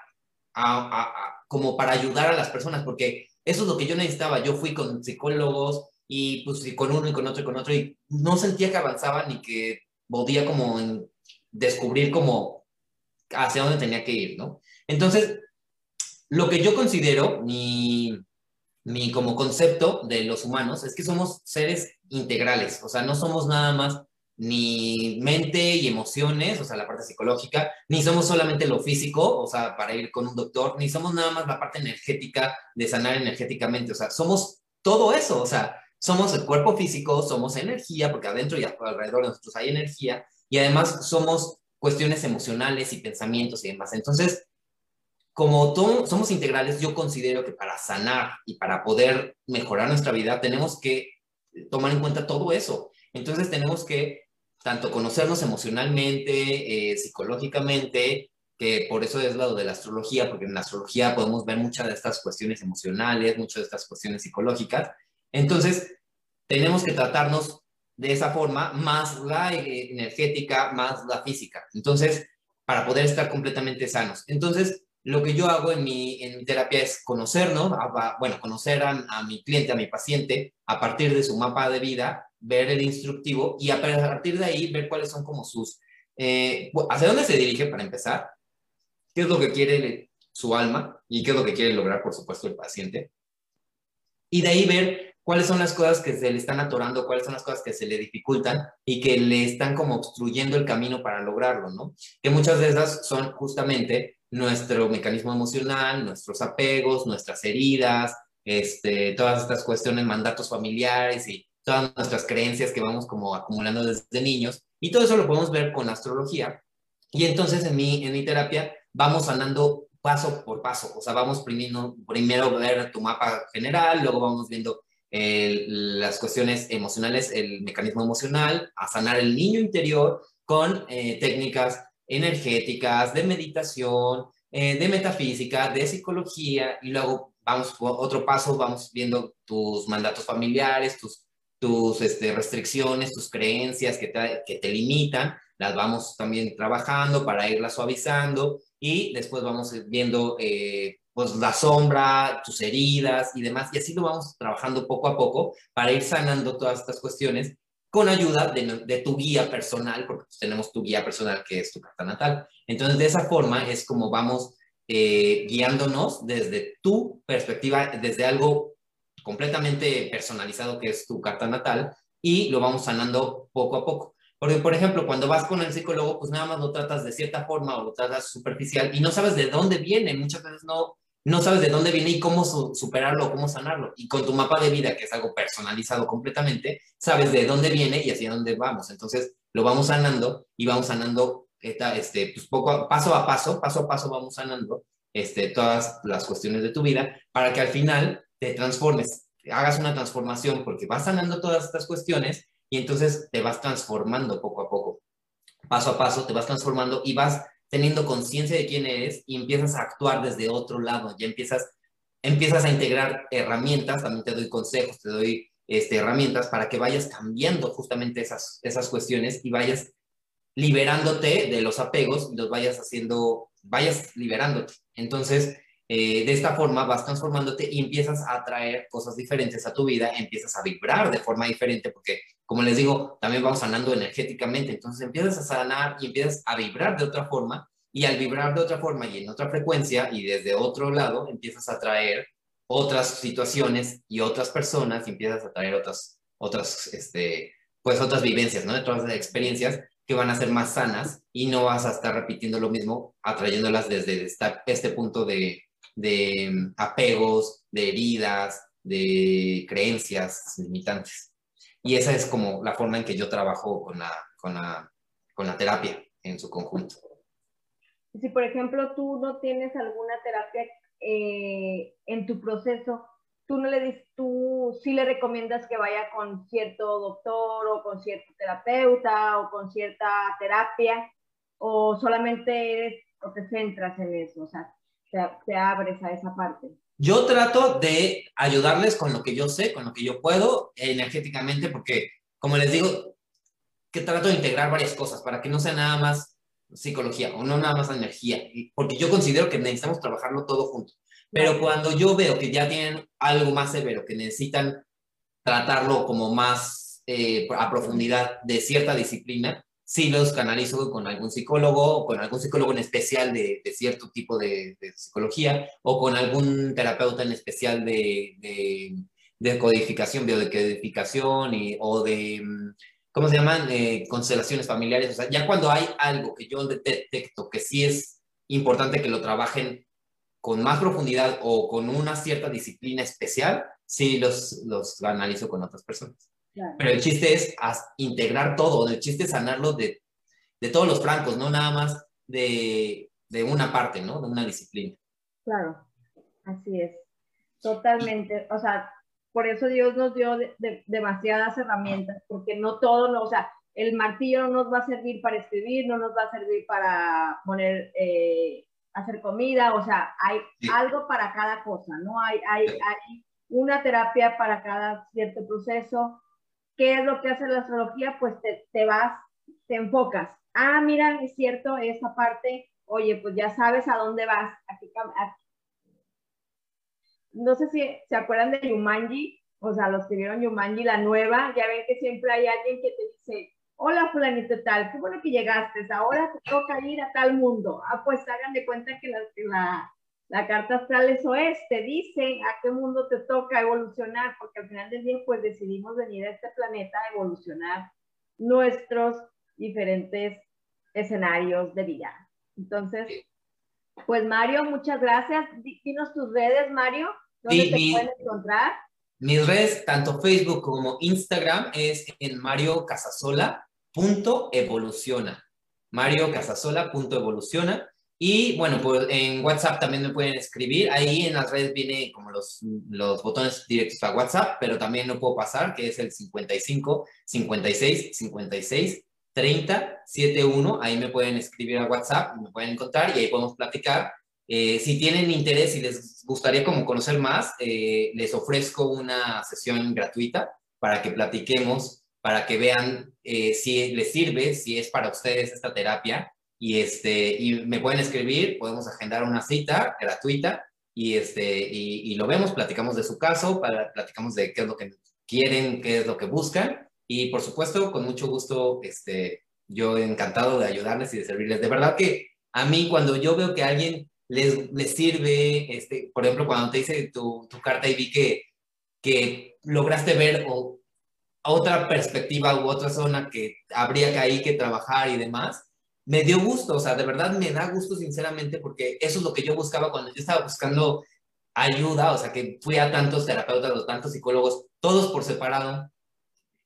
como para ayudar a las personas? Porque eso es lo que yo necesitaba. Yo fui con psicólogos y pues con uno y con otro y con otro y no sentía que avanzaba ni que podía como descubrir como hacia dónde tenía que ir, ¿no? Entonces, lo que yo considero mi, mi como concepto de los humanos es que somos seres integrales, o sea, no somos nada más ni mente y emociones, o sea, la parte psicológica, ni somos solamente lo físico, o sea, para ir con un doctor, ni somos nada más la parte energética de sanar energéticamente, o sea, somos todo eso, o sea, somos el cuerpo físico, somos energía, porque adentro y alrededor de nosotros hay energía, y además somos cuestiones emocionales y pensamientos y demás. Entonces, como somos integrales, yo considero que para sanar y para poder mejorar nuestra vida, tenemos que tomar en cuenta todo eso. Entonces, tenemos que tanto conocernos emocionalmente, eh, psicológicamente, que por eso es lado de la astrología, porque en la astrología podemos ver muchas de estas cuestiones emocionales, muchas de estas cuestiones psicológicas. Entonces, tenemos que tratarnos de esa forma, más la eh, energética, más la física. Entonces, para poder estar completamente sanos. Entonces, lo que yo hago en mi, en mi terapia es conocernos, bueno, conocer a, a mi cliente, a mi paciente, a partir de su mapa de vida, ver el instructivo y a partir de ahí ver cuáles son como sus, eh, hacia dónde se dirige para empezar, qué es lo que quiere su alma y qué es lo que quiere lograr, por supuesto, el paciente. Y de ahí ver cuáles son las cosas que se le están atorando, cuáles son las cosas que se le dificultan y que le están como obstruyendo el camino para lograrlo, ¿no? Que muchas de esas son justamente nuestro mecanismo emocional, nuestros apegos, nuestras heridas, este, todas estas cuestiones, mandatos familiares y todas nuestras creencias que vamos como acumulando desde niños. Y todo eso lo podemos ver con astrología. Y entonces en mi, en mi terapia vamos andando paso por paso. O sea, vamos primero, primero ver tu mapa general, luego vamos viendo las cuestiones emocionales, el mecanismo emocional, a sanar el niño interior con eh, técnicas energéticas, de meditación, eh, de metafísica, de psicología, y luego vamos otro paso, vamos viendo tus mandatos familiares, tus tus este, restricciones, tus creencias que te, que te limitan, las vamos también trabajando para irlas suavizando y después vamos viendo eh, pues la sombra, tus heridas y demás, y así lo vamos trabajando poco a poco para ir sanando todas estas cuestiones con ayuda de, de tu guía personal, porque pues, tenemos tu guía personal que es tu carta natal. Entonces, de esa forma es como vamos eh, guiándonos desde tu perspectiva, desde algo completamente personalizado que es tu carta natal y lo vamos sanando poco a poco. Porque, por ejemplo, cuando vas con el psicólogo, pues nada más lo tratas de cierta forma o lo tratas superficial y no sabes de dónde viene. Muchas veces no, no sabes de dónde viene y cómo superarlo, cómo sanarlo. Y con tu mapa de vida, que es algo personalizado completamente, sabes de dónde viene y hacia dónde vamos. Entonces, lo vamos sanando y vamos sanando este, pues poco paso a paso, paso a paso vamos sanando este, todas las cuestiones de tu vida para que al final te transformes, hagas una transformación, porque vas sanando todas estas cuestiones y entonces te vas transformando poco a poco. Paso a paso te vas transformando y vas teniendo conciencia de quién eres y empiezas a actuar desde otro lado, ya empiezas, empiezas a integrar herramientas, también te doy consejos, te doy este, herramientas para que vayas cambiando justamente esas, esas cuestiones y vayas liberándote de los apegos y los vayas haciendo, vayas liberándote. Entonces, eh, de esta forma vas transformándote y empiezas a atraer cosas diferentes a tu vida, empiezas a vibrar de forma diferente, porque como les digo, también vamos sanando energéticamente, entonces empiezas a sanar y empiezas a vibrar de otra forma, y al vibrar de otra forma y en otra frecuencia y desde otro lado, empiezas a atraer otras situaciones y otras personas y empiezas a atraer otras, otras, este, pues otras vivencias, ¿no? Otras experiencias que van a ser más sanas y no vas a estar repitiendo lo mismo, atrayéndolas desde este punto de, de mm, apegos, de heridas, de creencias limitantes. Y esa es como la forma en que yo trabajo con la, con la, con la terapia en su conjunto. Si, por ejemplo, tú no tienes alguna terapia eh, en tu proceso, tú no le tú sí le recomiendas que vaya con cierto doctor o con cierto terapeuta o con cierta terapia o solamente eres o te centras en eso, o sea, te, abres a esa parte. Yo trato de ayudarles con lo que yo sé, con lo que yo puedo energéticamente, porque, como les digo, que trato de integrar varias cosas para que no sea nada más psicología o no nada más energía, porque yo considero que necesitamos trabajarlo todo junto. Pero cuando yo veo que ya tienen algo más severo, que necesitan tratarlo como más eh, a profundidad de cierta disciplina, sí los canalizo con algún psicólogo, con algún psicólogo en especial de, cierto tipo de, psicología, o con algún terapeuta en especial de, de codificación, biodecodificación, y, o de, mm, ¿cómo se llaman? Eh, constelaciones familiares. O sea, ya cuando hay algo que yo detecto que sí es importante que lo trabajen con más profundidad o con una cierta disciplina especial, sí los, los analizo con otras personas. Pero el chiste es integrar todo, el chiste es sanarlo de, de todos los francos, no nada más de, de, una parte, ¿no? De una disciplina. Claro, así es. Totalmente. O sea, por eso Dios nos dio demasiadas herramientas, porque no todo, no, o sea, el martillo no nos va a servir para escribir, no nos va a servir para poner eh, hacer comida, o sea, hay algo para cada cosa, ¿no? Hay, hay, hay una terapia para cada cierto proceso. ¿Qué es lo que hace la astrología? Pues te, te vas, te enfocas. Ah, mira, es cierto, esa parte, oye, pues ya sabes a dónde vas. No sé si se acuerdan de Yumanji, o sea, los que vieron Yumanji, la nueva, ya ven que siempre hay alguien que te dice, hola fulanito tal, qué bueno que llegaste, ahora te toca ir a tal mundo. Ah, pues hagan de cuenta que la, la, carta astral eso es, te dice a qué mundo te toca evolucionar, porque al final del día pues decidimos venir a este planeta a evolucionar nuestros diferentes escenarios de vida. Entonces, pues Mario, muchas gracias. Dinos tus redes, Mario, ¿dónde te pueden encontrar? Mis redes, tanto Facebook como Instagram, es en Mario Casasola punto evoluciona. Mario Casasola punto evoluciona. Y bueno, pues en WhatsApp también me pueden escribir. Ahí en las redes viene como los, los botones directos a WhatsApp, pero también no puedo pasar, que es el 55 56 56 30 71. Ahí me pueden escribir a WhatsApp, me pueden encontrar y ahí podemos platicar. Eh, si tienen interés y les gustaría como conocer más, eh, les ofrezco una sesión gratuita para que platiquemos para que vean eh, si les sirve, si es para ustedes esta terapia. Y, este, y me pueden escribir, podemos agendar una cita gratuita y, este, y, lo vemos, platicamos de su caso, platicamos de qué es lo que quieren, qué es lo que buscan. Y por supuesto, con mucho gusto, este, yo encantado de ayudarles y de servirles. De verdad que a mí cuando yo veo que alguien les, les sirve, este, por ejemplo, cuando te hice tu, tu carta y vi que, que lograste ver o otra perspectiva u otra zona que habría que ahí que trabajar y demás, me dio gusto, o sea, de verdad me da gusto sinceramente porque eso es lo que yo buscaba cuando yo estaba buscando ayuda, o sea, que fui a tantos terapeutas, a tantos psicólogos, todos por separado,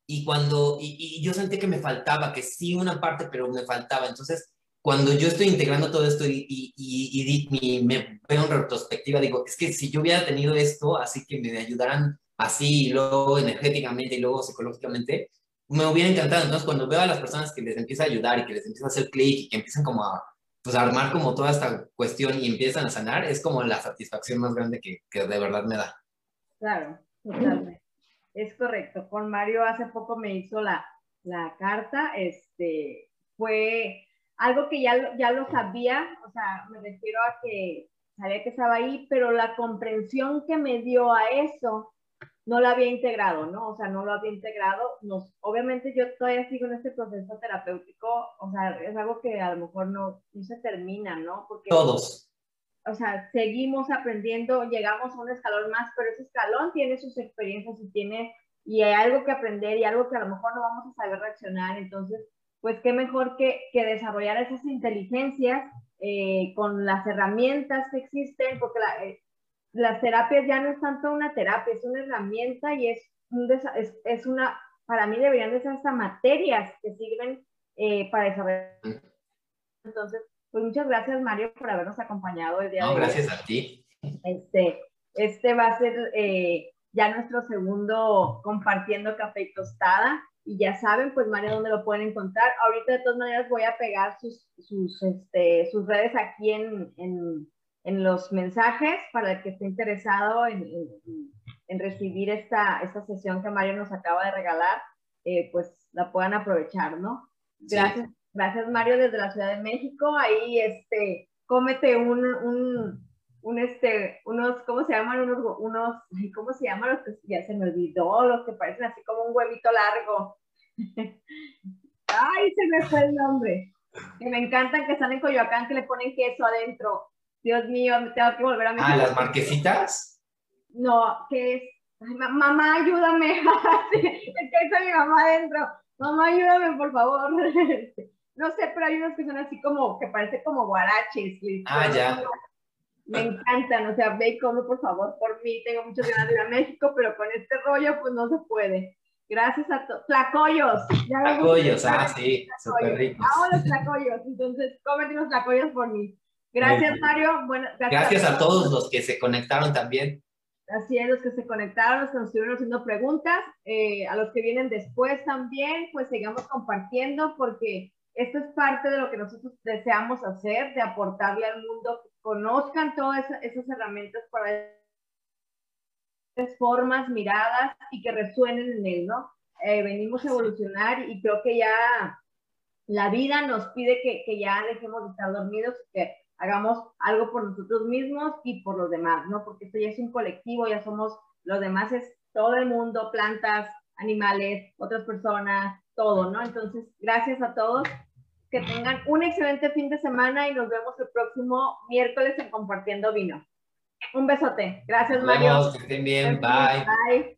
y cuando, y, yo sentí que me faltaba, que sí una parte, pero me faltaba, entonces, cuando yo estoy integrando todo esto y, y, y me veo en retrospectiva, digo, es que si yo hubiera tenido esto, así que me ayudaran así, y luego energéticamente y luego psicológicamente, me hubiera encantado. Entonces, cuando veo a las personas que les empieza a ayudar y que les empieza a hacer clic y que empiezan como a, pues, armar como toda esta cuestión y empiezan a sanar, es como la satisfacción más grande que, que de verdad me da. Claro, totalmente. Es correcto. Con Mario hace poco me hizo la, la carta, este, fue algo que ya, ya lo sabía, o sea, me refiero a que sabía que estaba ahí, pero la comprensión que me dio a eso no lo había integrado, ¿no? O sea, no lo había integrado. Nos, obviamente yo todavía sigo en este proceso terapéutico, o sea, es algo que a lo mejor no, no se termina, ¿no? Porque, Todos. O sea, seguimos aprendiendo, llegamos a un escalón más, pero ese escalón tiene sus experiencias y tiene, y hay algo que aprender y algo que a lo mejor no vamos a saber reaccionar. Entonces, pues qué mejor que, que desarrollar esas inteligencias eh, con las herramientas que existen, porque la, eh, las terapias ya no es tanto una terapia, es una herramienta y es, es, es, una, para mí deberían de ser hasta materias que sirven eh, para desarrollar. Entonces, pues muchas gracias Mario por habernos acompañado el día de hoy. Gracias a ti. Este, este va a ser eh, ya nuestro segundo compartiendo café y tostada. Y ya saben, pues Mario, dónde lo pueden encontrar. Ahorita de todas maneras voy a pegar sus, sus, este, sus redes aquí en, en en los mensajes para el que esté interesado en, en, recibir esta, esta sesión que Mario nos acaba de regalar, eh, pues la puedan aprovechar, ¿no? Gracias, gracias Mario desde la Ciudad de México. Ahí, este, cómete un, un, un este, unos, ¿cómo se llaman? Unos, unos, ¿cómo se llaman los que ya se me olvidó? Los que parecen así como un huevito largo. [LAUGHS] Ay, se me fue el nombre. Que me encantan que están en Coyoacán que le ponen queso adentro. Dios mío, me tengo que volver a meter. Ah, las marquesitas. No, que es. mamá, ayúdame. [LAUGHS] queso de mi mamá adentro. Mamá, ayúdame, por favor. [LAUGHS] no sé, pero hay unos que son así como, que parece como guaraches. Ah, ya. Me encantan, o sea, ve y come, por favor, por mí. Tengo muchas ganas de ir a México, pero con este rollo, pues no se puede. Gracias a todos. Tlacoyos. Tlacoyos, ah, sí, súper rico. Amo los tlacoyos, entonces cómete unos tlacoyos por mí. Gracias, Mario. Bueno, gracias, a, todos los que se conectaron también. Así es, los que se conectaron, los que nos estuvieron haciendo preguntas, eh, a los que vienen después también, pues sigamos compartiendo porque esto es parte de lo que nosotros deseamos hacer, de aportarle al mundo, que conozcan todas esas herramientas para formas, miradas y que resuenen en él, ¿no? Eh, venimos a evolucionar y creo que ya la vida nos pide que, que, ya dejemos de estar dormidos, que hagamos algo por nosotros mismos y por los demás, ¿no? Porque esto ya es un colectivo, ya somos, los demás es todo el mundo, plantas, animales, otras personas, todo, ¿no? Entonces, gracias a todos, que tengan un excelente fin de semana y nos vemos el próximo miércoles en Compartiendo Vino. Un besote. Gracias, Mario. que estén bien. Bye. Bye.